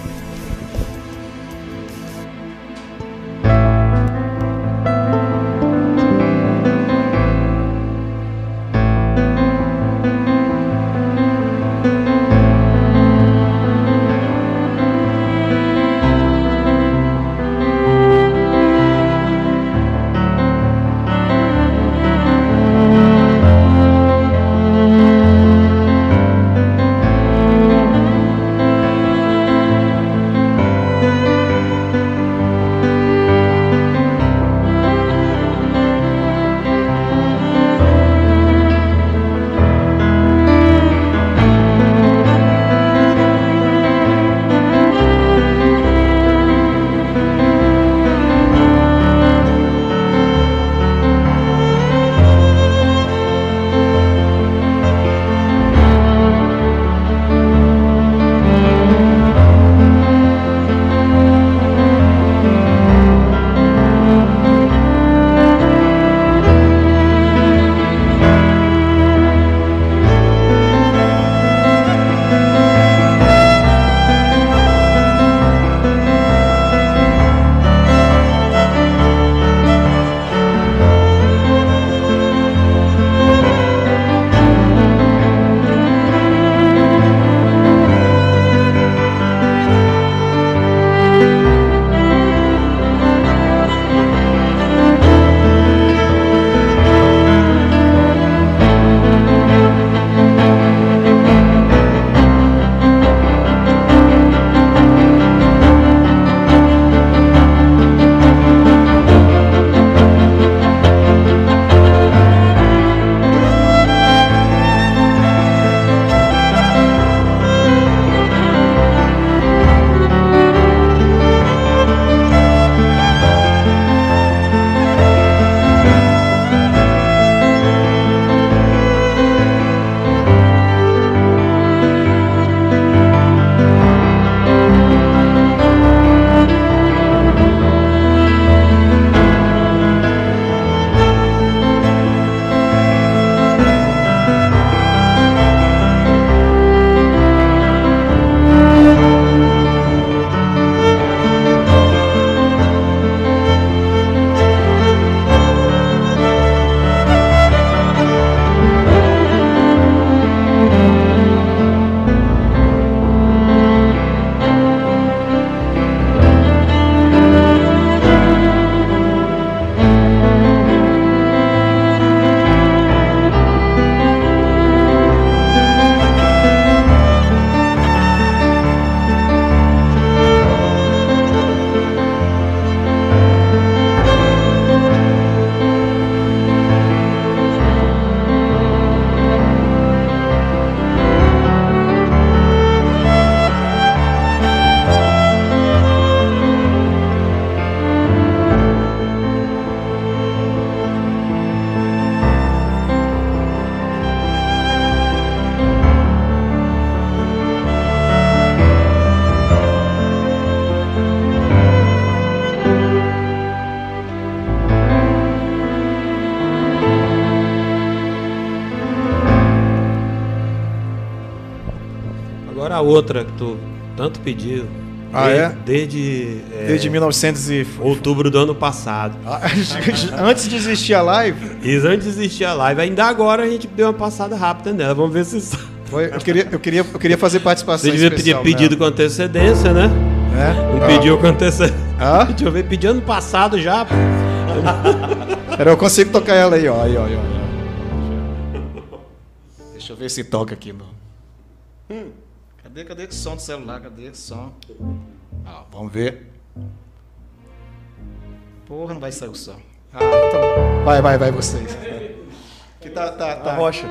tanto pediu. Ah, desde, é? Desde, é, Desde 1900 e... outubro do ano passado. Ah, Antes de existir a live, Isso antes de existir a live. Ainda agora a gente deu uma passada rápida nela. Vamos ver se. foi- eu, queria, eu, queria, eu queria fazer participação Você devia pedir especial pedido com antecedência, né? né? Não Ah. pediu com antecedência. Ah? Deixa eu ver, pedi ano passado já. Pera, eu consigo tocar ela aí, ó. Aí, ó, aí, ó. Deixa eu ver se toca aqui, mano. Hum. Cadê, cadê o som do celular? Cadê o som? Ah, vamos ver. Porra, não vai sair o som. Ah, então. Vai, vai, vai vocês. Que tá, tá, tá. A rocha.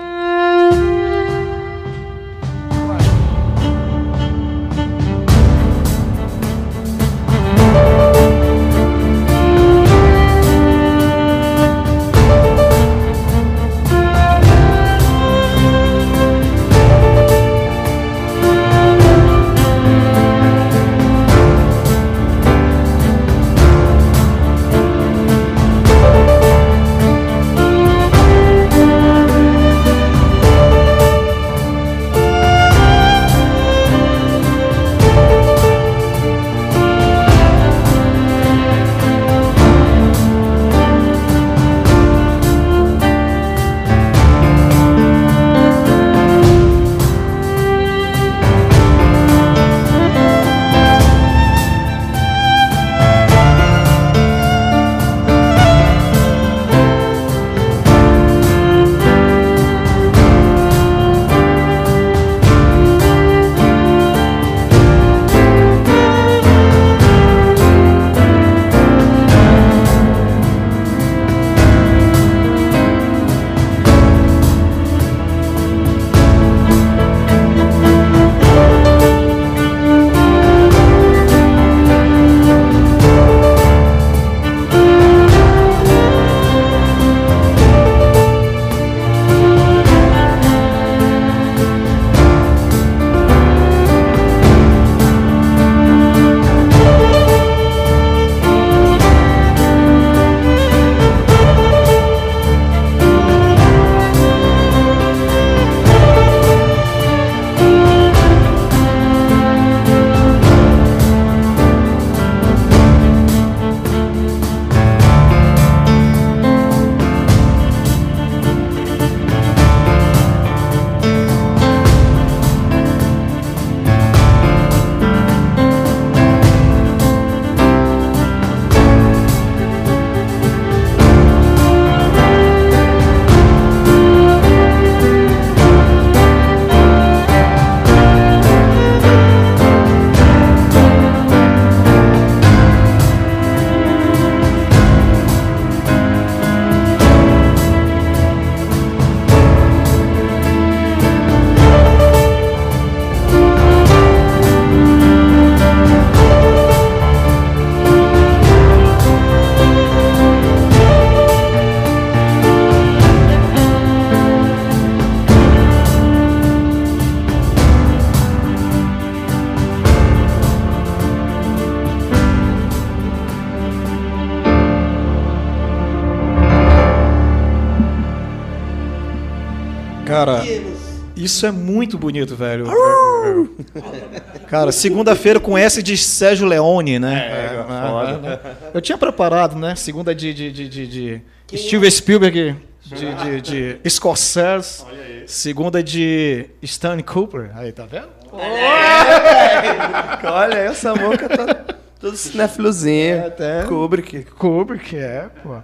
Muito bonito, velho. Cara, segunda-feira com S de Sérgio Leone, né? É, Ah, foda. ah, ah. Eu tinha preparado, né? Segunda de, de, de, de, de Steven Spielberg, de, de, de Scorsese. Segunda de Stanley Cooper. Aí, tá vendo? Olha aí, o Samuca tá todo cinéfilozinho. até. Kubrick. Kubrick, é, pô.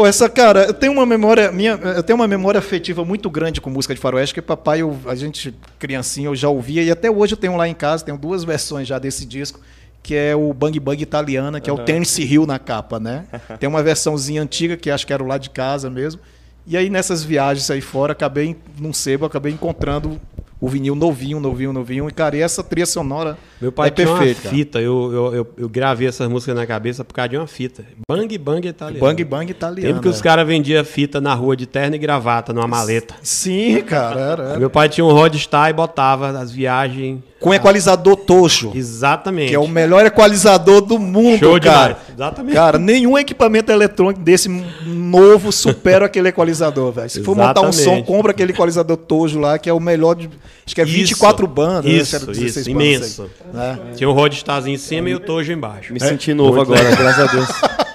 Pô, essa, cara, eu tenho uma memória, minha, eu tenho uma memória afetiva muito grande com música de faroeste, que papai, eu, a gente, criancinha, eu já ouvia, e até hoje eu tenho lá em casa, tenho duas versões já desse disco, que é o Bang Bang italiana, que é o Tennessee Hill na capa, né? Tem uma versãozinha antiga, que acho que era o lá de casa mesmo, e aí nessas viagens aí fora, acabei, num sebo, acabei encontrando o vinil novinho, novinho, novinho, e cara, e essa trilha sonora Meu pai é tinha perfeita. uma fita, eu, eu, eu, eu gravei essas músicas na cabeça por causa de uma fita. Bang Bang italiano. Bang Bang italiana. Tempo que os é. caras vendiam fita na rua de terno e gravata, numa maleta. Sim, cara, era, era. Meu pai tinha um Rodstar e botava as viagens. Com equalizador Tojo. Exatamente. Que é o melhor equalizador do mundo, Show cara. demais. Exatamente. Cara, nenhum equipamento eletrônico desse novo supera aquele equalizador, velho. Se for montar um som, compra aquele equalizador Tojo lá, que é o melhor de. Acho que é 24 isso, bandas. Isso, né? isso, imenso. Né? Tinha um Rodstazinho em cima e o Tojo embaixo. Me é, senti novo agora, graças a Deus.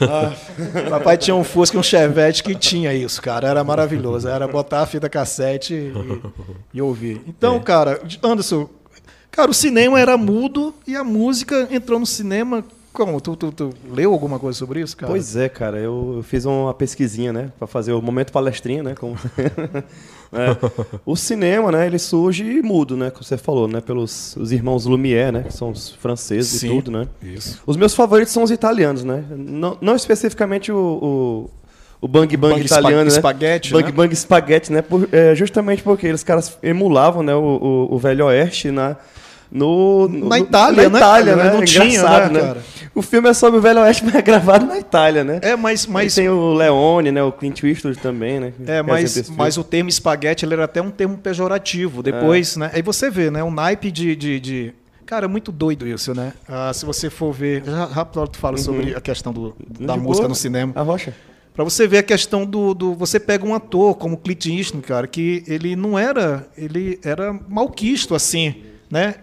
Ah, papai tinha um Fusca e um Chevette que tinha isso, cara. Era maravilhoso. Era botar a fita cassete e, e ouvir. Então, é. cara, Anderson, cara, o cinema era mudo e a música entrou no cinema como? Tu, tu, tu, leu alguma coisa sobre isso, cara? Pois é, cara. Eu fiz uma pesquisinha, né? Pra fazer o momento palestrinha, né? Como... é. O cinema, né? Ele surge mudo, né? Como você falou, né? Pelos os irmãos Lumière, né? Que são os franceses Sim, e tudo, né? Isso. Os meus favoritos são os italianos, né? Não, não especificamente o, o o Bang Bang, bang italiano, né? Spaghetti, Bang né? Bang Spaghetti, né? Por, é, justamente porque eles caras emulavam né, o, o, o Velho Oeste na, no, no, na Itália, na né? Itália, né? Não tinha, né, né, cara? O filme é sobre o Velho Oeste, mas é gravado na Itália, né? É, mas... mas... tem o Leone, né? O Clint Eastwood também, né? É, mas, mas o termo espaguete, ele era até um termo pejorativo. Depois, é. né? Aí você vê, né? Um naipe de... de, de... Cara, é muito doido isso, né? Ah, se você for ver... Rápido tu fala uhum. sobre a questão do, da de música boa. no cinema. A rocha. Para você ver a questão do, do, Você pega um ator como Clint Eastwood, cara, que ele não era... Ele era malquisto, assim, né?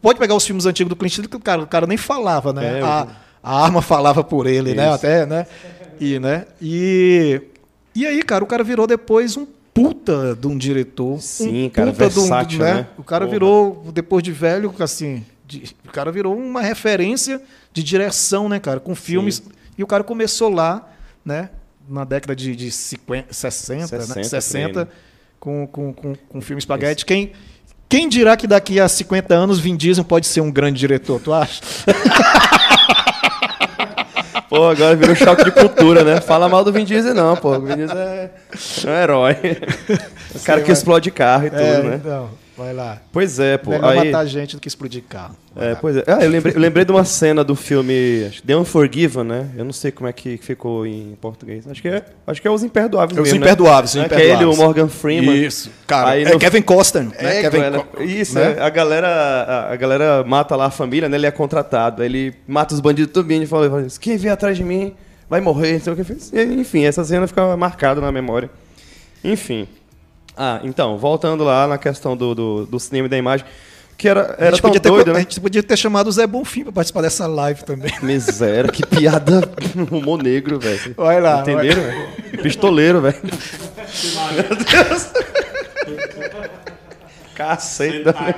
Pode pegar os filmes antigos do Clint Eastwood, que o cara, o cara nem falava, né? É, a, a, arma falava por ele, né? Isso. né? Até, né? E, né? E, e aí, cara, o cara virou depois um puta de um diretor. Sim, um cara, puta versátil, um, né? né? O cara Porra. virou, depois de velho, assim, de, o cara virou uma referência de direção, né, cara? Com filmes. Sim. E o cara começou lá, né? Na década de, de 50, 60, 60, né? 60 com, com, com, com filme Spaghetti. Quem, quem dirá que daqui a 50 anos Vin Diesel pode ser um grande diretor, tu acha? Pô, agora virou choque de cultura, né? Fala mal do Vin Diesel, não, pô. O Vin Diesel é, é um herói. O cara que explode carro e tudo, é, né? Então. Vai lá. Pois é, pô. Melhor aí... matar gente do que explodir carro. Vai é, lá. pois é. Ah, eu lembrei, eu lembrei de uma cena do filme The Unforgiven, né? Eu não sei como é que ficou em português. Acho que é, acho que é Os Imperdoáveis é Os Imperdoáveis, né? Que é ele, o Morgan Freeman. Isso. Cara, aí é no... Kevin Costner, né? É, Kevin galera, Co... Isso, né? É, a galera, a, a, galera mata lá a família, né? Ele é contratado. Ele mata os bandidos tudo bem e fala, quem vier atrás de mim vai morrer, não sei o que fez. Enfim, essa cena fica marcada na memória. Enfim. Ah, então, voltando lá na questão do, do, do cinema e da imagem, que era, era tão ter, doido, né? A gente podia ter chamado o Zé Bonfim para participar dessa live também. Miséria, que piada humor negro, velho. Vai lá. Entenderam? Vai. Pistoleiro, velho. Meu Deus. Caceta.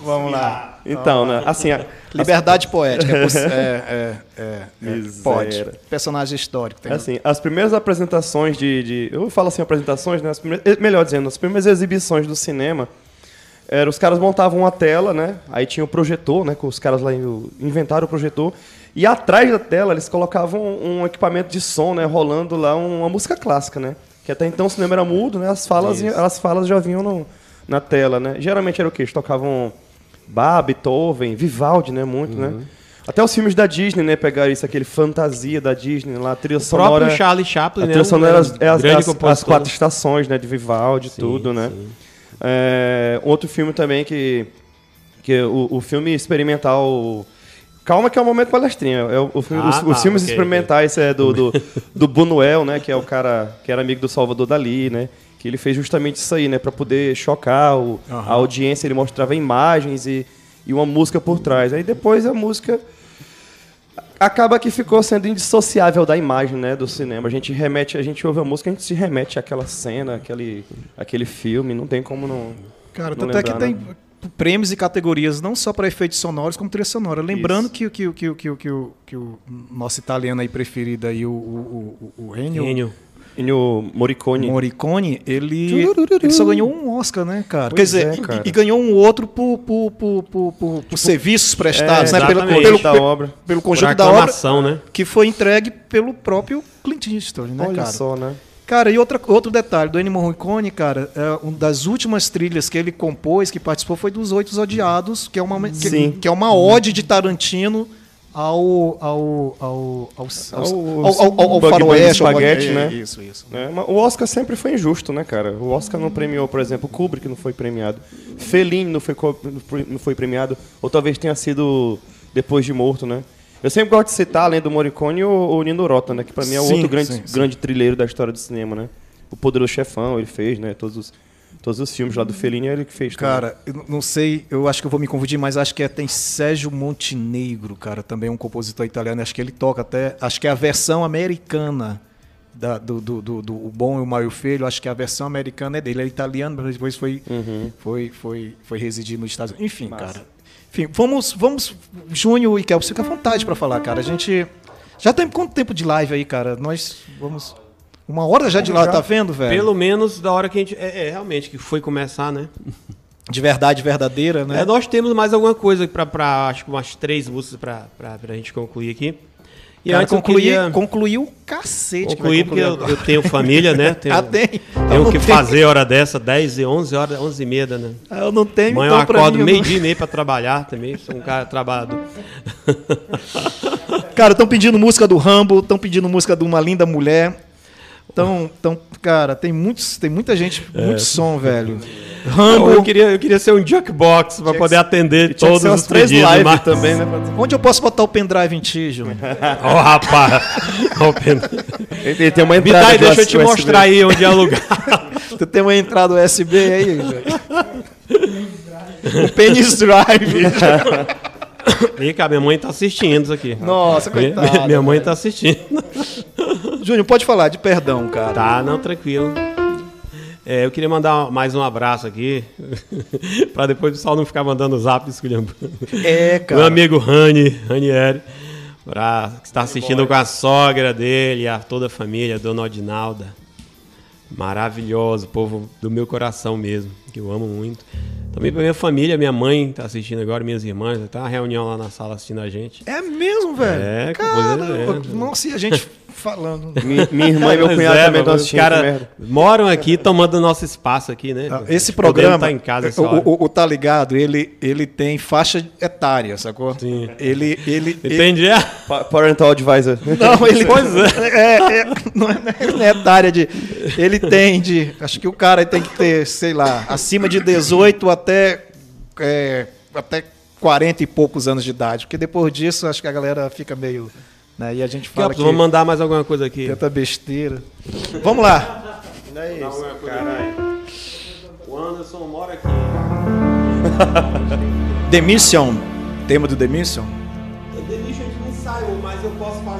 Vamos lá. Então, né? Assim, a, liberdade poética. É, é, é, é pode. Personagem histórico. Tem assim, as primeiras apresentações de, de, eu falo assim apresentações, né? As primeiras, eh, melhor dizendo, as primeiras exibições do cinema era os caras montavam uma tela, né? Aí tinha o projetor, né? Com os caras lá inventaram o projetor. E atrás da tela eles colocavam um equipamento de som, né? Rolando lá uma música clássica, né? Que até então o cinema era mudo, né? As falas, as falas já vinham no, na tela, né? Geralmente era o quê? Eles tocavam Bach, Beethoven, Vivaldi, né? Muito, né? uhum. né? Até os filmes da Disney, né? Pegaram isso, aquele fantasia da Disney lá, a trilha o sonora. O próprio Charlie Chaplin, a né? trilha sonora é as, é as, as, as, quatro estações, né? De Vivaldi, sim, tudo, né? É, outro filme também que. que o, o filme experimental Calma que é o momento palestrinha. É o, o filme, ah, os, tá, os, filmes okay, experimentais okay. é do, do, do Bunuel, né? Que é o cara que era amigo do Salvador Dali, né? Que ele fez justamente isso aí, né? Para poder chocar o, uhum. a audiência. Ele mostrava imagens e, e uma música por trás. Aí depois a música acaba que ficou sendo indissociável da imagem, né, do cinema. A gente remete, a gente ouve a música, a gente se remete àquela cena, aquele, aquele filme, não tem como não. Cara, não até que tem né? Prêmios e categorias não só para efeitos sonoros como trilha sonora. Lembrando que, que, que, que, que, o, que o nosso italiano aí preferido aí, o, o, o, o Ennio, Ennio. Ennio Morricone. Morricone, ele, ele só ganhou um Oscar, né, cara? Pois Quer dizer, é, cara. E, e, ganhou um outro por, por, por, por, por, por serviços prestados, é, né? Pelo, pelo, da obra. pelo conjunto da obra, né? que foi entregue pelo próprio Clint Eastwood, né, Olha cara? só, né? Cara, e outra, outro detalhe, do Ennio Morricone, cara, é, uma das últimas trilhas que ele compôs, que participou, foi dos Oito Odiados, que é uma, que, que, é uma ode de Tarantino ao ao ao ao, ao, ao, ao faroeste, espaguete, né? Isso, isso. É, o Oscar sempre foi injusto, né, cara? O Oscar não premiou, por exemplo, Kubrick não foi premiado, Fellini não foi não foi premiado, ou talvez tenha sido depois de morto, né? Eu sempre gosto de citar, além do Morricone, o, o Nino Rota, né? Que pra mim é o Sim, outro grande, sim, sim. grande trilheiro da história do cinema, né? O Poderoso Chefão, ele fez, né? Todos os, todos os filmes lá do Fellini, é ele que fez. também. Cara, eu não- sei, eu acho que eu vou me confundir, mas acho que é, tem Sérgio Montenegro, cara, também um compositor italiano. Acho que ele toca até. Acho que é a versão americana da- do, do, do- do O Bom e o Mal e o Feio. Acho que a versão americana é dele. Ele é italiano, mas depois foi, foi, foi, foi residir nos Estados Unidos. Enfim, cara. Enfim, vamos, vamos. Júnior e Kelps, fica à vontade pra falar, cara. A gente. Já tem quanto tempo de live aí, cara? Nós vamos. Uma hora já de live, tá vendo, velho? Pelo menos da hora que a gente. É, é, realmente, que foi começar, né? De verdade verdadeira, né? É, nós temos mais alguma coisa pra acho que umas três músicas pra, pra gente concluir aqui. E Cara, antes eu concluir, queria concluir o cacete. concluir, porque eu, eu tenho família, né? Tenho, Ah, tem? tenho que tenho. fazer hora dessa, 10 e 11 horas, 11 e meia, né? Ah, Eu não tenho, Amanhã então eu acordo mim, meio não- dia e meio pra trabalhar também, sou um cara trabalhador. Cara, estão pedindo música do Rambo, estão pedindo música de uma linda mulher. Então, então, cara, tem muitos, tem muita gente, muito som, velho. Rambo, Eu queria, eu queria ser um jukebox pra poder atender Tinha que todos ser umas os três pedidos. lives mas- também, né? onde eu posso botar o pendrive em ti, Júnior? Ó, rapaz. Pen- Ele tem uma Me entrada de deixa eu te USB. mostrar aí onde é o lugar. tu tem uma entrada USB aí, velho? O Penis Drive. Ih, cara, minha mãe tá assistindo isso aqui. Nossa, Minha- coitado. Minha mãe tá assistindo. Júnior, pode falar de perdão, cara. Tá, não, tranquilo. É, eu queria mandar mais um abraço aqui, pra depois o pessoal não ficar mandando zap esculhambando. É, Meu cara. amigo Rani, Ranieri, pra, que está assistindo com a sogra dele, a toda a família, a dona Odinalda. Maravilhoso, povo do meu coração mesmo, que eu amo muito. Também pra minha família, minha mãe tá assistindo agora, minhas irmãs, tá uma reunião lá na sala assistindo a gente. É mesmo, velho. É, cara. é. Nossa, e a gente falando. Mi- Minha irmã e meu cunhado é, também estão os assistindo. caras moram aqui tomando nosso espaço aqui, né? Ah, Esse programa, tá em casa o, o, o Tá Ligado, ele, ele tem faixa etária, sacou? Sim. Ele, ele, ele, Entendi? Pa- Parental Advisor. Não, ele. Pois é. é, não, é, não é etária de. Ele tem de. Acho que o cara tem que ter, sei lá, acima de 18 até. é, até 40 e poucos anos de idade. Porque depois disso, acho que a galera fica meio. Né, e a gente fala Campos, que vamos mandar mais alguma coisa aqui. tanta besteira. Vamos lá. É isso. O Anderson mora aqui. The Mission. Tema do The Mission. O Delicious não ensaiou, mas eu posso fazer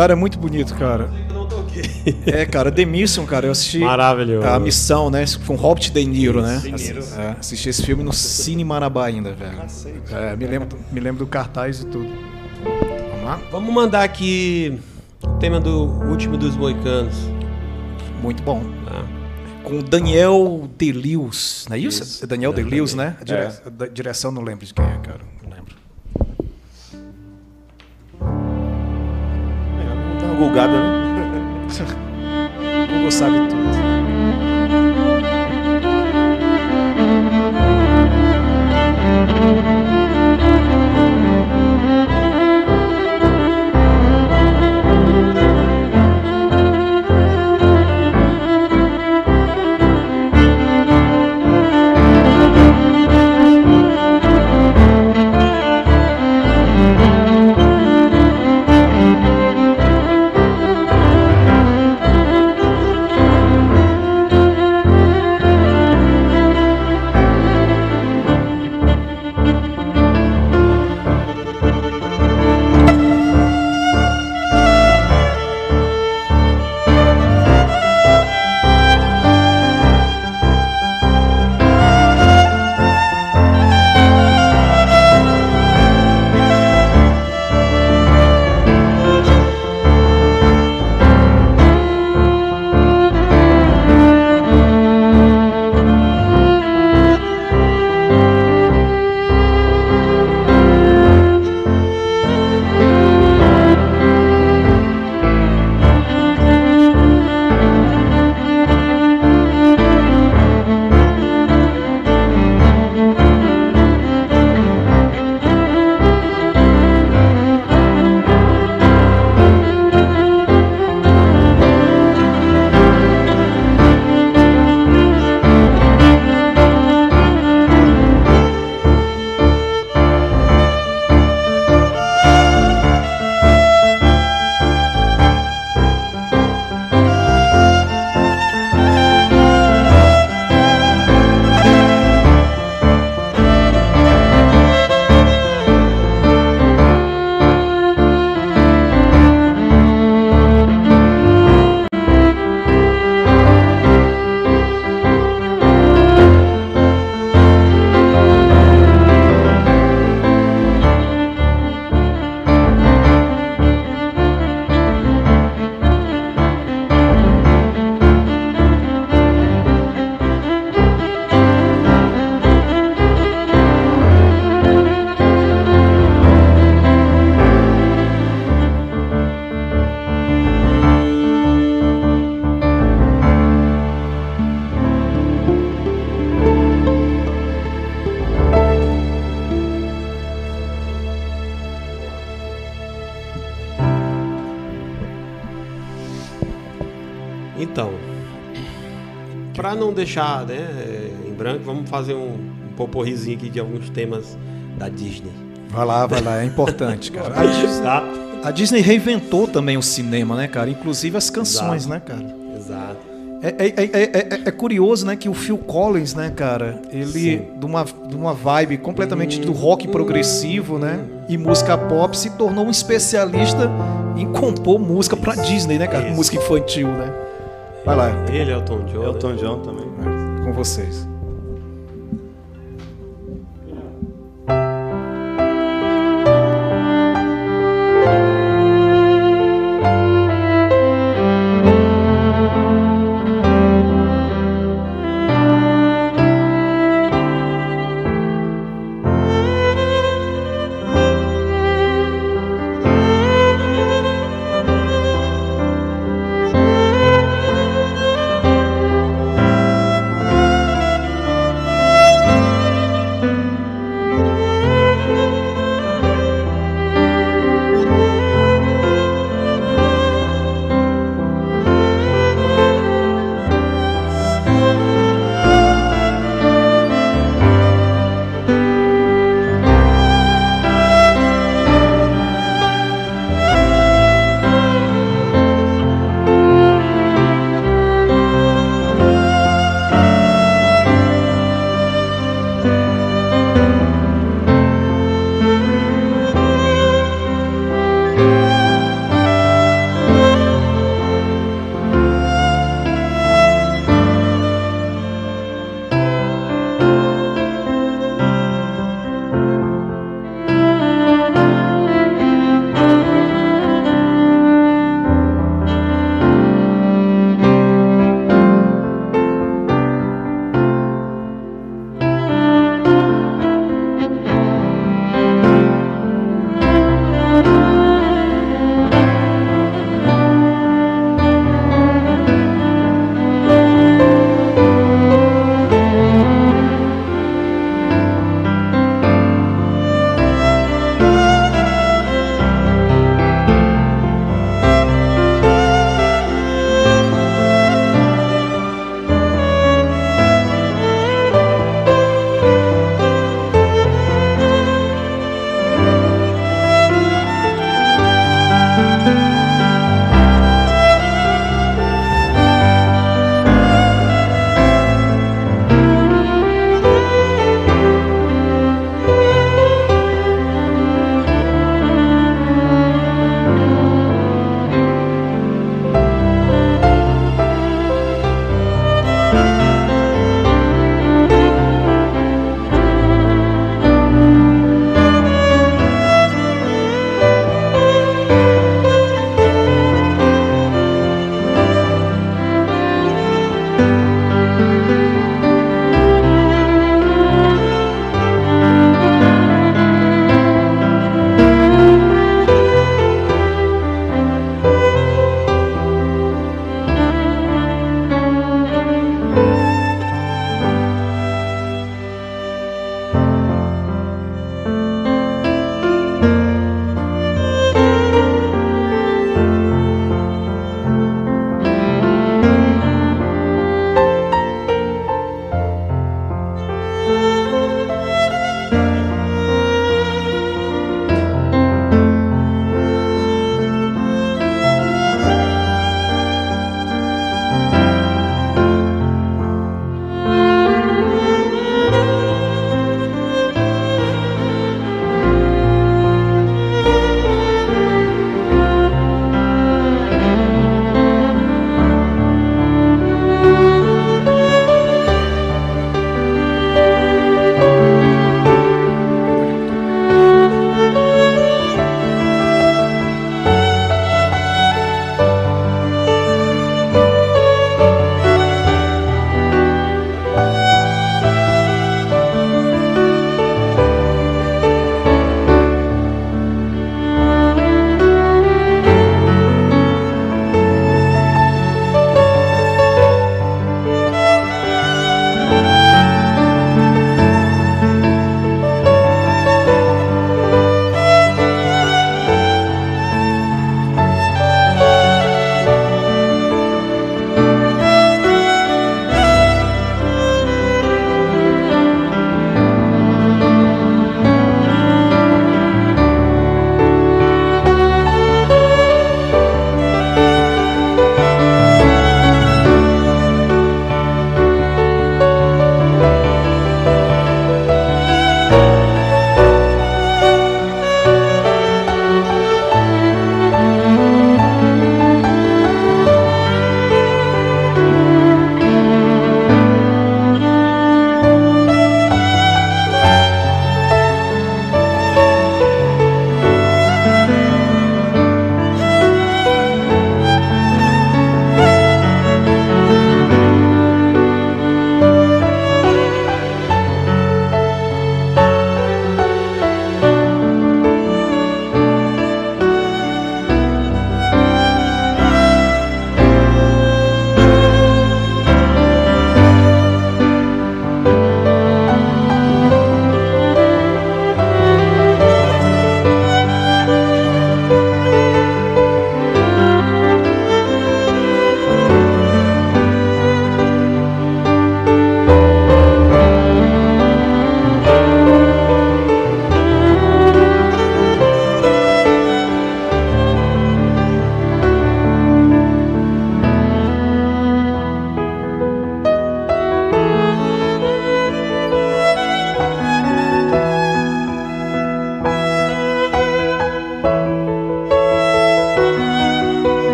Cara, é muito bonito, cara. Toquei. É, cara, The Mission, cara, eu assisti Maravilhoso. a missão, né? Com Robert De Niro, né? É, assisti esse filme no Cine Marabá ainda, velho. É, me lembro, do- me lembro do cartaz e tudo. Vamos lá? Vamos mandar aqui o tema do último dos moicanos. Muito bom. Tá? Com o Daniel Delius, não é isso? Isso, É Daniel Delius, né? A dire- É. direção não lembro de quem é, cara. Não deixar né, em branco, vamos fazer um, um poporrizinho aqui de alguns temas da Disney. Vai lá, vai lá, é importante, cara. A Disney, a Disney reinventou também o cinema, né, cara? Inclusive as canções, Exato. né, cara? Exato. É, é, é, é, curioso, né, que o Phil Collins, né, cara, ele de uma, de uma vibe completamente do rock progressivo, né, e música pop, se tornou um especialista em compor música para Disney, né, cara, música infantil, né. Vai lá. Ele, Elton John. Elton John também. com vocês.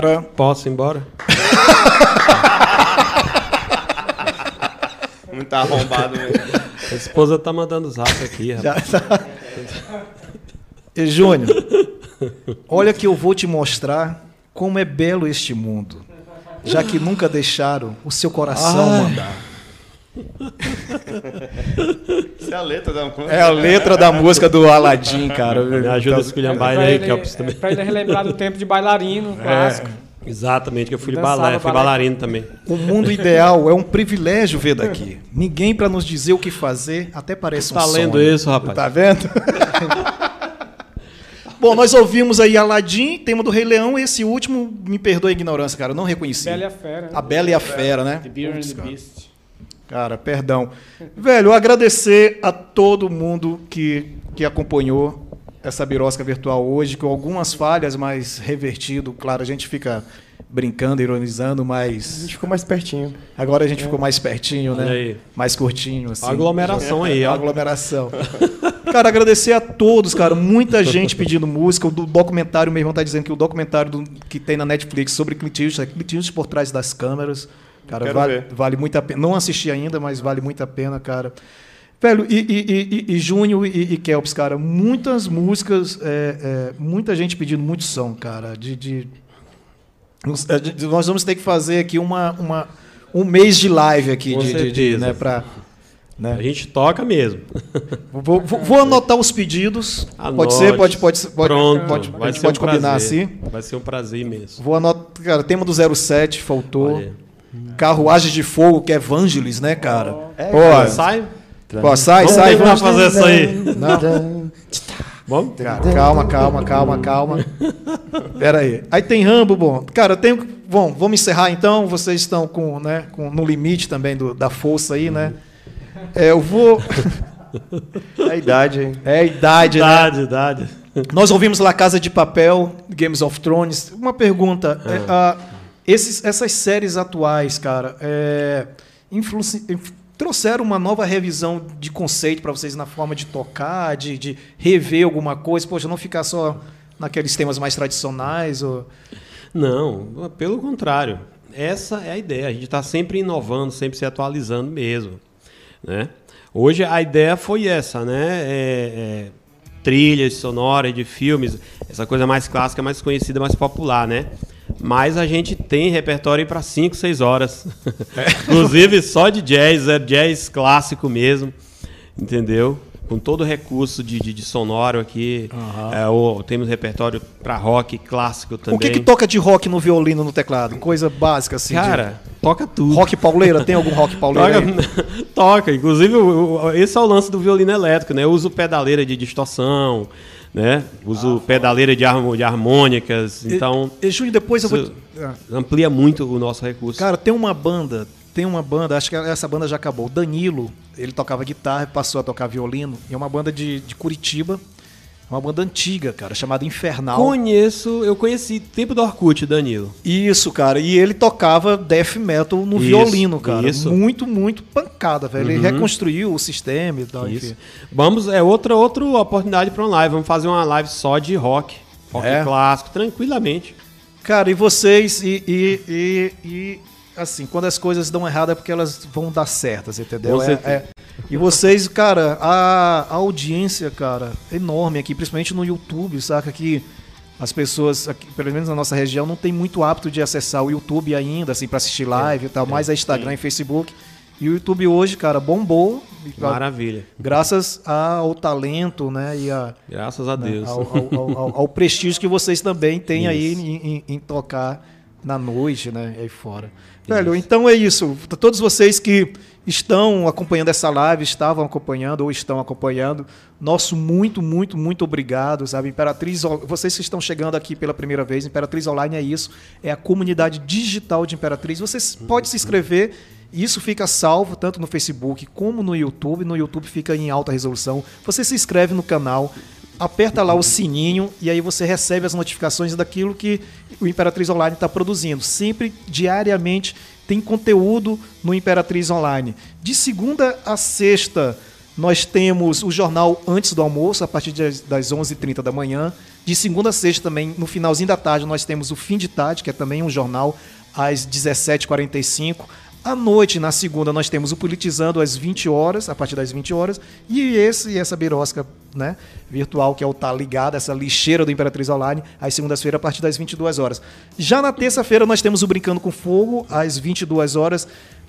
Cara. Posso ir embora? Muito arrombado mesmo. A esposa tá mandando zap aqui, rapaz. Já tá. E, Júnior, olha que eu vou te mostrar como é belo este mundo, já que nunca deixaram o seu coração Ai. mandar. Isso é a letra da música. É a letra da música do Aladim, cara. Me ajuda a esculhambar ele aí, que eu preciso também. Pra ele relembrar do tempo de bailarino, é. clássico. Exatamente, que eu fui, balé, fui bailarino também. O mundo ideal é um privilégio ver daqui. Ninguém para nos dizer o que fazer, até parece tá um sonho. Tá lendo isso, rapaz? Tá vendo? Bom, nós ouvimos aí Aladim, tema do Rei Leão, e esse último, me perdoe a ignorância, cara, eu não reconheci. Bela e a Fera. Né? A Bela e a Fera, né? The Beauty and the Beast. Cara, perdão. Velho, agradecer a todo mundo que, que acompanhou essa birosca virtual hoje, com algumas falhas, mas revertido. Claro, a gente fica brincando, ironizando, mas. A gente ficou mais pertinho. Agora a gente é. ficou mais pertinho, né? Mais curtinho. Assim. Aglomeração aí, ó. Aglomeração. cara, agradecer a todos, cara. Muita gente pedindo música. O documentário, meu irmão tá dizendo que o documentário do, que tem na Netflix sobre Clint Eastwood, é Clint Eastwood por trás das câmeras. Cara, vale, vale muito a pena. Não assisti ainda, mas vale muito a pena, cara. Velho, e, e, e, e Júnior e, e Kelps, cara, muitas músicas, é, é, muita gente pedindo muito som, cara. De, de, nós vamos ter que fazer aqui uma, uma, um mês de live aqui, Com de, de, de, né, pra, né? A gente toca mesmo. Vou, vou, vou anotar os pedidos. Anote. Pode ser? Pode, pode, pode, Pronto. pode, vai pode um combinar prazer. assim? Vai ser um prazer imenso. Vou anotar. Cara, tema do 07, faltou. Olha. Carruagem de Fogo, que é Evangelis, né, cara? É, Pô, sai. Pô, sai, vamos sai. Vamos fazer isso aí. Não. Vamos? Cara, calma, calma, calma, calma. Pera aí. Aí tem Rambo, bom. Cara, tem. Bom, vamos encerrar então. Vocês estão com, né, com, no limite também do, da força aí, né? É, eu vou. É a idade, hein? É a idade, idade né? Idade, Nós ouvimos lá Casa de Papel, Games of Thrones. Uma pergunta. É. É, esses, essas séries atuais, cara, é, trouxeram uma nova revisão de conceito para vocês na forma de tocar, de, de, rever alguma coisa? Poxa, não ficar só naqueles temas mais tradicionais? Ou... Não, pelo contrário. Essa é a ideia. A gente está sempre inovando, sempre se atualizando mesmo. Né? Hoje a ideia foi essa, né? É, é, trilhas sonoras de filmes, essa coisa mais clássica, mais conhecida, mais popular, né? Mas a gente tem repertório para 5, 6 horas. É. Inclusive só de jazz, é jazz clássico mesmo, entendeu? Com todo o recurso de, de, de sonoro aqui. Uhum. É, o, temos repertório para rock clássico também. O que, que toca de rock no violino, no teclado? Coisa básica assim. Cara, de... toca tudo. Rock pauleira, tem algum rock pauleira? toca, toca. Inclusive, esse é o lance do violino elétrico, né? Eu uso pedaleira de distorção né? Uso ah, pedaleira de, de harmônicas, então... E, e Júlio, depois eu vou... Amplia muito o nosso recurso. Cara, tem uma banda, tem uma banda, acho que essa banda já acabou. Danilo, ele tocava guitarra, passou a tocar violino, e é uma banda de, de Curitiba, uma banda antiga, cara, chamada Infernal. Conheço, eu conheci tempo do Orkut, Danilo. Isso, cara. E ele tocava death metal no isso, violino, cara. Isso. Muito, muito pancada, velho. Uhum. Ele reconstruiu o sistema e tal, isso. enfim. Vamos, é outra, outra oportunidade para uma live. Vamos fazer uma live só de rock. Rock é. clássico, tranquilamente. Cara, e vocês, e, e, e, e assim, quando as coisas dão errado é porque elas vão dar certas, entendeu? É, é, e vocês, cara, a, a, audiência, cara, enorme aqui, principalmente no YouTube, saca? Que as pessoas, aqui, pelo menos na nossa região, não tem muito hábito de acessar o YouTube ainda, assim, para assistir live é, e tal, mais é Instagram sim. e Facebook. E o YouTube hoje, cara, bombou. Maravilha. Graças ao talento, né? E a, Graças a né, Deus. Ao, ao, ao, ao, prestígio que vocês também têm Isso. aí em, em, em tocar na noite, né? Aí fora. Velho, então é isso. Todos vocês que estão acompanhando essa live, estavam acompanhando ou estão acompanhando, nosso muito, muito, muito obrigado, sabe? Imperatriz, vocês que estão chegando aqui pela primeira vez, Imperatriz Online é isso, é a comunidade digital de Imperatriz. Vocês podem se inscrever. Isso fica salvo tanto no Facebook como no YouTube. No YouTube fica em alta resolução. Você se inscreve no canal aperta lá o sininho e aí você recebe as notificações daquilo que o Imperatriz Online está produzindo. Sempre, diariamente, tem conteúdo no Imperatriz Online. De segunda a sexta, Nós temos o jornal antes do almoço, a partir das 11h30 da manhã. De segunda a sexta também, no finalzinho da tarde, nós temos o Fim de Tarde, que é também um jornal, às 17h45. À noite, na segunda, nós temos o Politizando às 20 horas, a partir das 20 horas, e esse e essa birosca né, virtual, que é o Tá Ligado, essa lixeira do Imperatriz Online, às segundas-feiras, a partir das 22 horas. Já na terça-feira, nós temos o Brincando com Fogo, às 22 horas.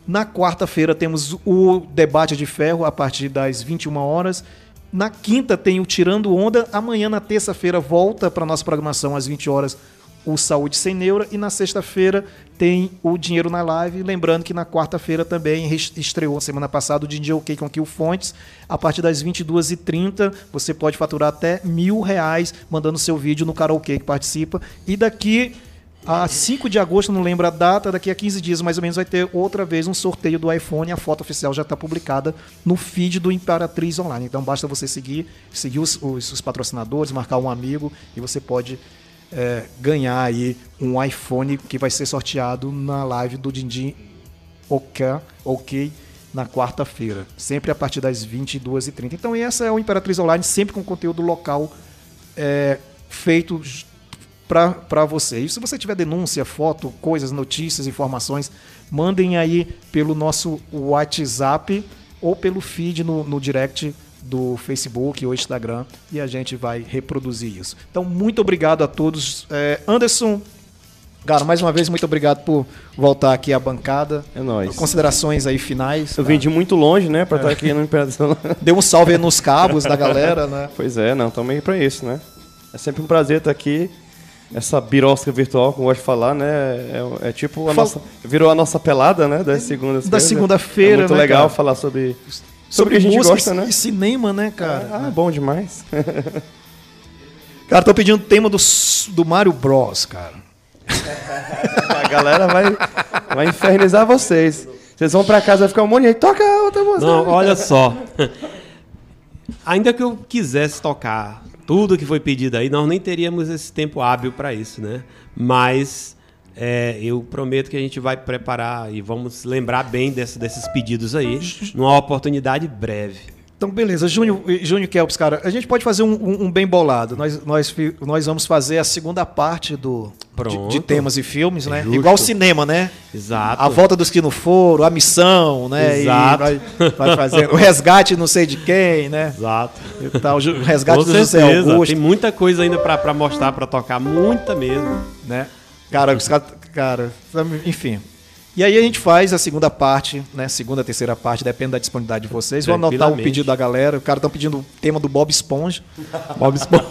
Na quarta-feira, temos o Debate de Ferro, a partir das 21 horas. Na quinta, tem o Tirando Onda. Amanhã, na terça-feira, volta para nossa programação às 20 horas o Saúde Sem Neura e na sexta-feira tem o Dinheiro na Live. Lembrando que na quarta-feira também estreou semana passada o DJ OK com Kill Fontes. A partir das 22h30 você pode faturar até mil reais mandando seu vídeo no karaokê que participa. E daqui a 5 de agosto, não lembro a data, daqui a 15 dias mais ou menos vai ter outra vez um sorteio do iPhone. A foto oficial já está publicada no feed do Imperatriz Online. Então basta você seguir, seguir os, os, os patrocinadores, marcar um amigo e você pode é, ganhar aí um iPhone que vai ser sorteado na live do Dindim OK, OK na quarta-feira, sempre a partir das 22h30. Então, essa é o Imperatriz Online, sempre com conteúdo local é, feito para você. E se você tiver denúncia, foto, coisas, notícias, informações, mandem aí pelo nosso WhatsApp ou pelo feed no, no direct do Facebook ou Instagram e a gente vai reproduzir isso. Então, muito obrigado a todos. É, Anderson, cara, mais uma vez, muito obrigado por voltar aqui à bancada. É nóis. Considerações aí finais. Eu vim de muito longe, né, para é. estar aqui no Imperação. Deu um salve aí nos cabos da galera, né? Pois é, não, estamos aí para isso, né? É sempre um prazer estar aqui. Essa birosca virtual, como eu gosto de falar, né? É, é tipo a Fal... nossa. Virou a nossa pelada, né? Das segundas Da segunda-feira. É muito né, legal cara? falar sobre sobre, sobre a gente música gosta, né? E cinema, né, cara? Ah, é bom demais. cara, tô pedindo o tema do, do Mario Bros, cara. a galera vai, vai infernizar vocês. Vocês vão pra casa e ficar um monte de toca outra música. Não, olha só. Ainda que eu quisesse tocar tudo que foi pedido aí, nós nem teríamos esse tempo hábil para isso, né? Mas é, eu prometo que a gente vai preparar e vamos lembrar bem desse, desses pedidos aí, numa oportunidade breve. Então, beleza. Júnior, Júnior Kelps, cara, a gente pode fazer um, um, um, bem bolado. Nós, nós, nós vamos fazer a segunda parte do, de, de, temas e filmes, né? Justo. Igual cinema, né? Exato. A volta dos que não foram, a missão, né? Exato. Vai, vai fazer o resgate não sei de quem, né? Exato. E tal, o resgate Com do certeza. José Augusto. Tem muita coisa ainda para mostrar, para tocar, muita mesmo. Né? Cara, os caras. Cara, enfim. E aí a gente faz a segunda parte, né? Segunda, terceira parte, depende da disponibilidade de vocês. Vou anotar o pedido da galera. O cara estão pedindo o tema do Bob Esponja. Bob Esponja.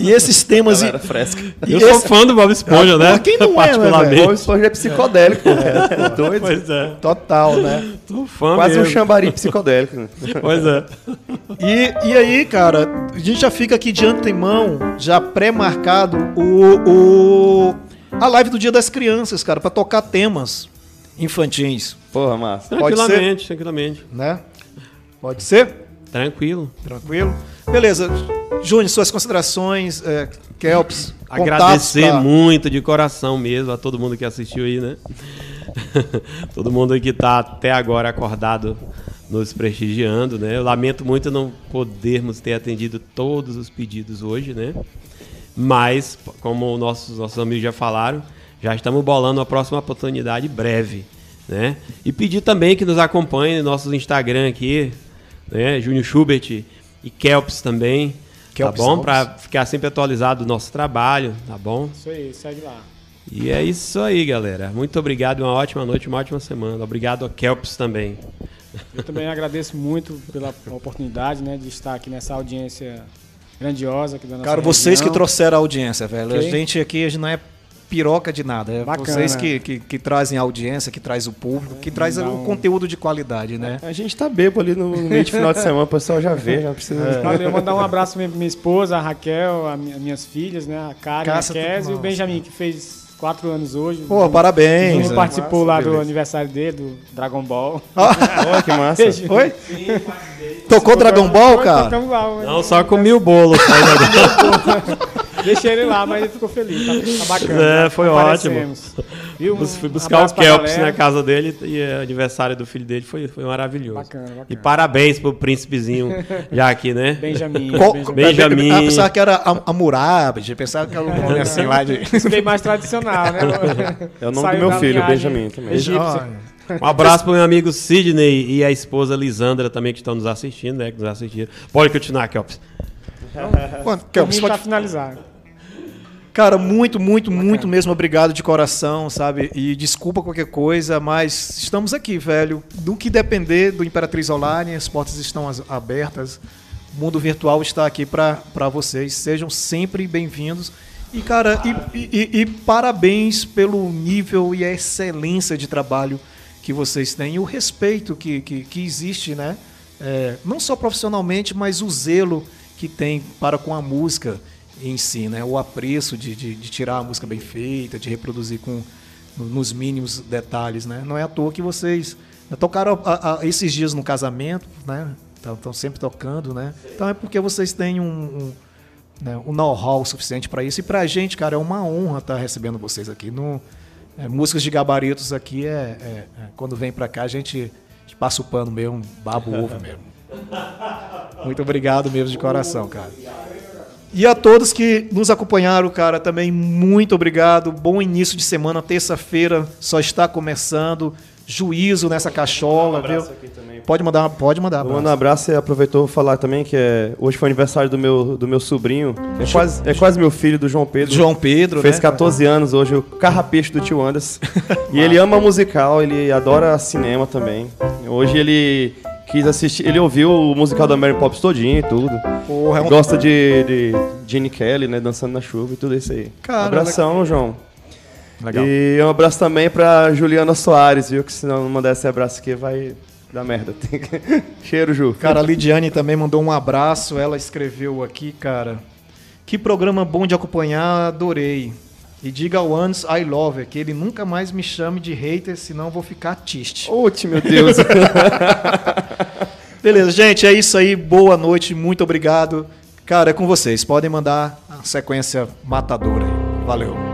e esses temas. Galera fresca. E eu esse... sou fã do Bob Esponja, né? Quem não é, né, Bob Esponja é psicodélico. É, doido. Pois é. Total, né? Tô fã Quase mesmo. um chambari psicodélico. Né? Pois é. E, e aí, cara, a gente já fica aqui de antemão, já pré-marcado o, o, a live do Dia das Crianças, cara, para tocar temas infantis. Porra, massa. Tranquilamente, tranquilamente. Né? Pode ser? Tranquilo. Tranquilo. Beleza. Júnior, suas considerações, é, Kelps. Agradecer pra... muito de coração mesmo a todo mundo que assistiu aí, né? todo mundo que está até agora acordado nos prestigiando, né? Eu lamento muito não podermos ter atendido todos os pedidos hoje, né? Mas, como nossos, nossos amigos já falaram, já estamos bolando a próxima oportunidade breve, né? E pedir também que nos acompanhem no nosso Instagram aqui, né? Júnior Schubert e Kelps também. Kelps tá bom? Para ficar sempre atualizado do nosso trabalho, tá bom? Isso aí, segue lá. E é isso aí, galera. Muito obrigado, uma ótima noite, uma ótima semana. Obrigado a Kelps também. Eu também agradeço muito pela oportunidade né, de estar aqui nessa audiência grandiosa. Aqui da nossa Cara, região. vocês que trouxeram a audiência, velho. Okay. A gente aqui a gente não é piroca de nada. É Bacana. vocês que, que, que, trazem a audiência, que traz o público, que traz Não. o conteúdo de qualidade, né? A gente tá bebo ali no meio de final de semana, o pessoal já vê, já precisa. É. Valeu, mandar um abraço pra minha esposa, a Raquel, as minhas filhas, né? A Karen, Caça a Kes e o Benjamin, que fez quatro anos hoje. Pô, parabéns. Participou lá do aniversário dele, do Dragon Ball. Oh, que massa. Foi? Tocou Dragon Ball, cara? Não, só comi o bolo. Deixei ele lá, mas ele ficou feliz. Tá, tá bacana. É, foi ótimo. Viu? Fui buscar o Kelps na casa dele e o aniversário do filho dele foi, foi maravilhoso. Bacana, bacana. E parabéns pro príncipezinho já aqui, né? Benjamin. Benjamin. Benjamin. Ah, pensava que era Amurabi, pensava que era um nome assim lá de. Bem mais tradicional, né? É o nome Saiu do meu filho, Benjamin também. Egípcio. Um abraço para o meu amigo Sidney e a esposa Lisandra também que estão nos assistindo, né? Que nos assistiram. Pode continuar, Kelps. Bom, Kelps, pode finalizar. Cara, muito, muito, Bacana. muito mesmo obrigado de coração, sabe? E desculpa qualquer coisa, mas estamos aqui, velho. Do que depender do Imperatriz Online, as portas estão abertas. O mundo virtual está aqui para vocês. Sejam sempre bem-vindos. E, cara, e, e, e, parabéns pelo nível e a excelência de trabalho que vocês têm e o respeito que, que, que existe, né? É, não só profissionalmente, mas o zelo que tem para com a música em si, né? O apreço de, de, de tirar a música bem feita, de reproduzir com nos mínimos detalhes, né? Não é à toa que vocês tocaram a, a, esses dias no casamento, né? Estão sempre tocando, né? Então é porque vocês têm um, um, né, um know-how suficiente para isso. E para a gente, cara, é uma honra estar tá recebendo vocês aqui. No, é, músicas de gabaritos aqui é, é, é quando vem para cá a gente, passa o pano mesmo, babo ovo mesmo. Muito obrigado mesmo de coração, cara. E a todos que nos acompanharam, cara, também muito obrigado. Bom início de semana, terça-feira só está começando. Juízo nessa cachola, um viu? Pode mandar, pode mandar. Abraço. Manda um abraço e aproveitou falar também que é, hoje foi aniversário do meu, do meu sobrinho. É quase, é quase meu filho, do João Pedro. João Pedro, Fez né? 14 anos hoje, o carrapecho do tio Anderson. e ele ama musical, ele adora cinema também. Hoje ele quis assistir. Ele ouviu o musical da Mary Poppins todinho e tudo. Porra, é um... Gosta de, de Jenny Kelly, né? Dançando na chuva e tudo isso aí. Cara, Abração. João. Legal. E um abraço também pra Juliana Soares, viu? Que se não mandar esse abraço aqui vai dar merda. Cheiro, Ju. Cara, a Lidiane também mandou um abraço. Ela escreveu aqui, cara. Que programa bom de acompanhar, adorei. E diga ao Anos I love que ele nunca mais me chame de hater, senão vou ficar triste. Ote, meu Deus. Beleza, gente, é isso aí. Boa noite, muito obrigado. Cara, é com vocês. Podem mandar a sequência matadora. Valeu.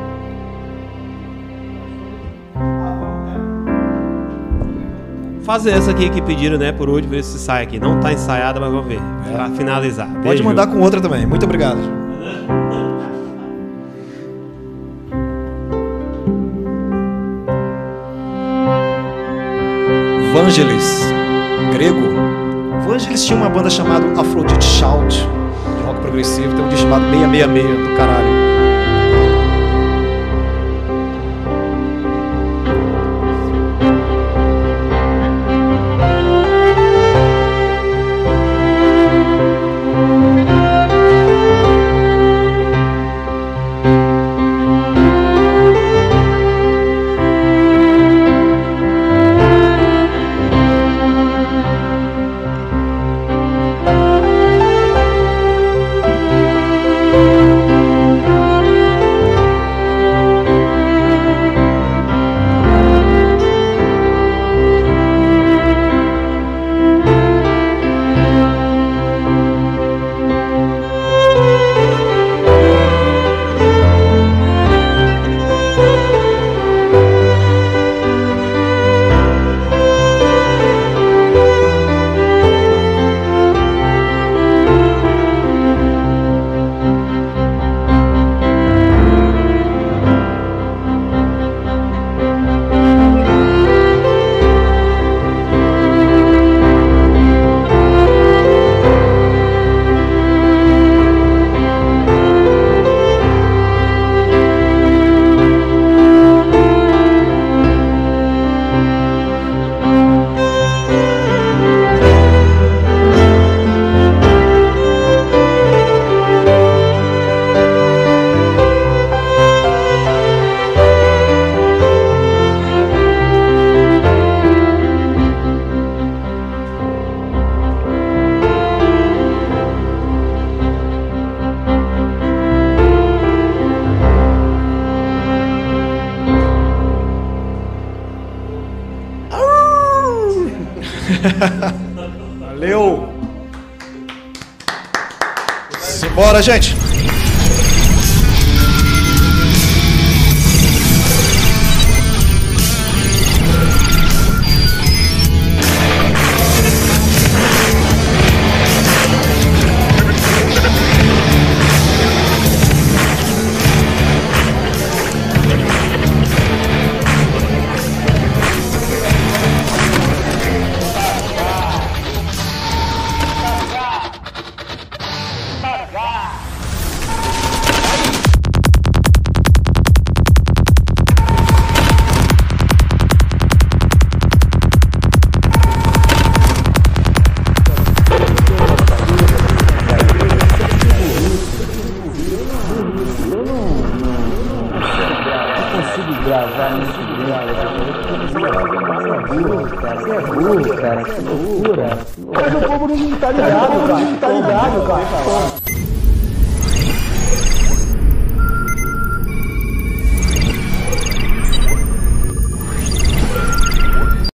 Fazer essa aqui que pediram, né, por hoje, ver se sai aqui. Não tá ensaiada, mas vamos ver. É. Pra finalizar. Pode Beijo. mandar com outra também. Muito obrigado. Vangelis, grego. Vangelis tinha uma banda chamada Aphrodite Shout, de rock progressivo, tem um disco chamado 666 do caralho.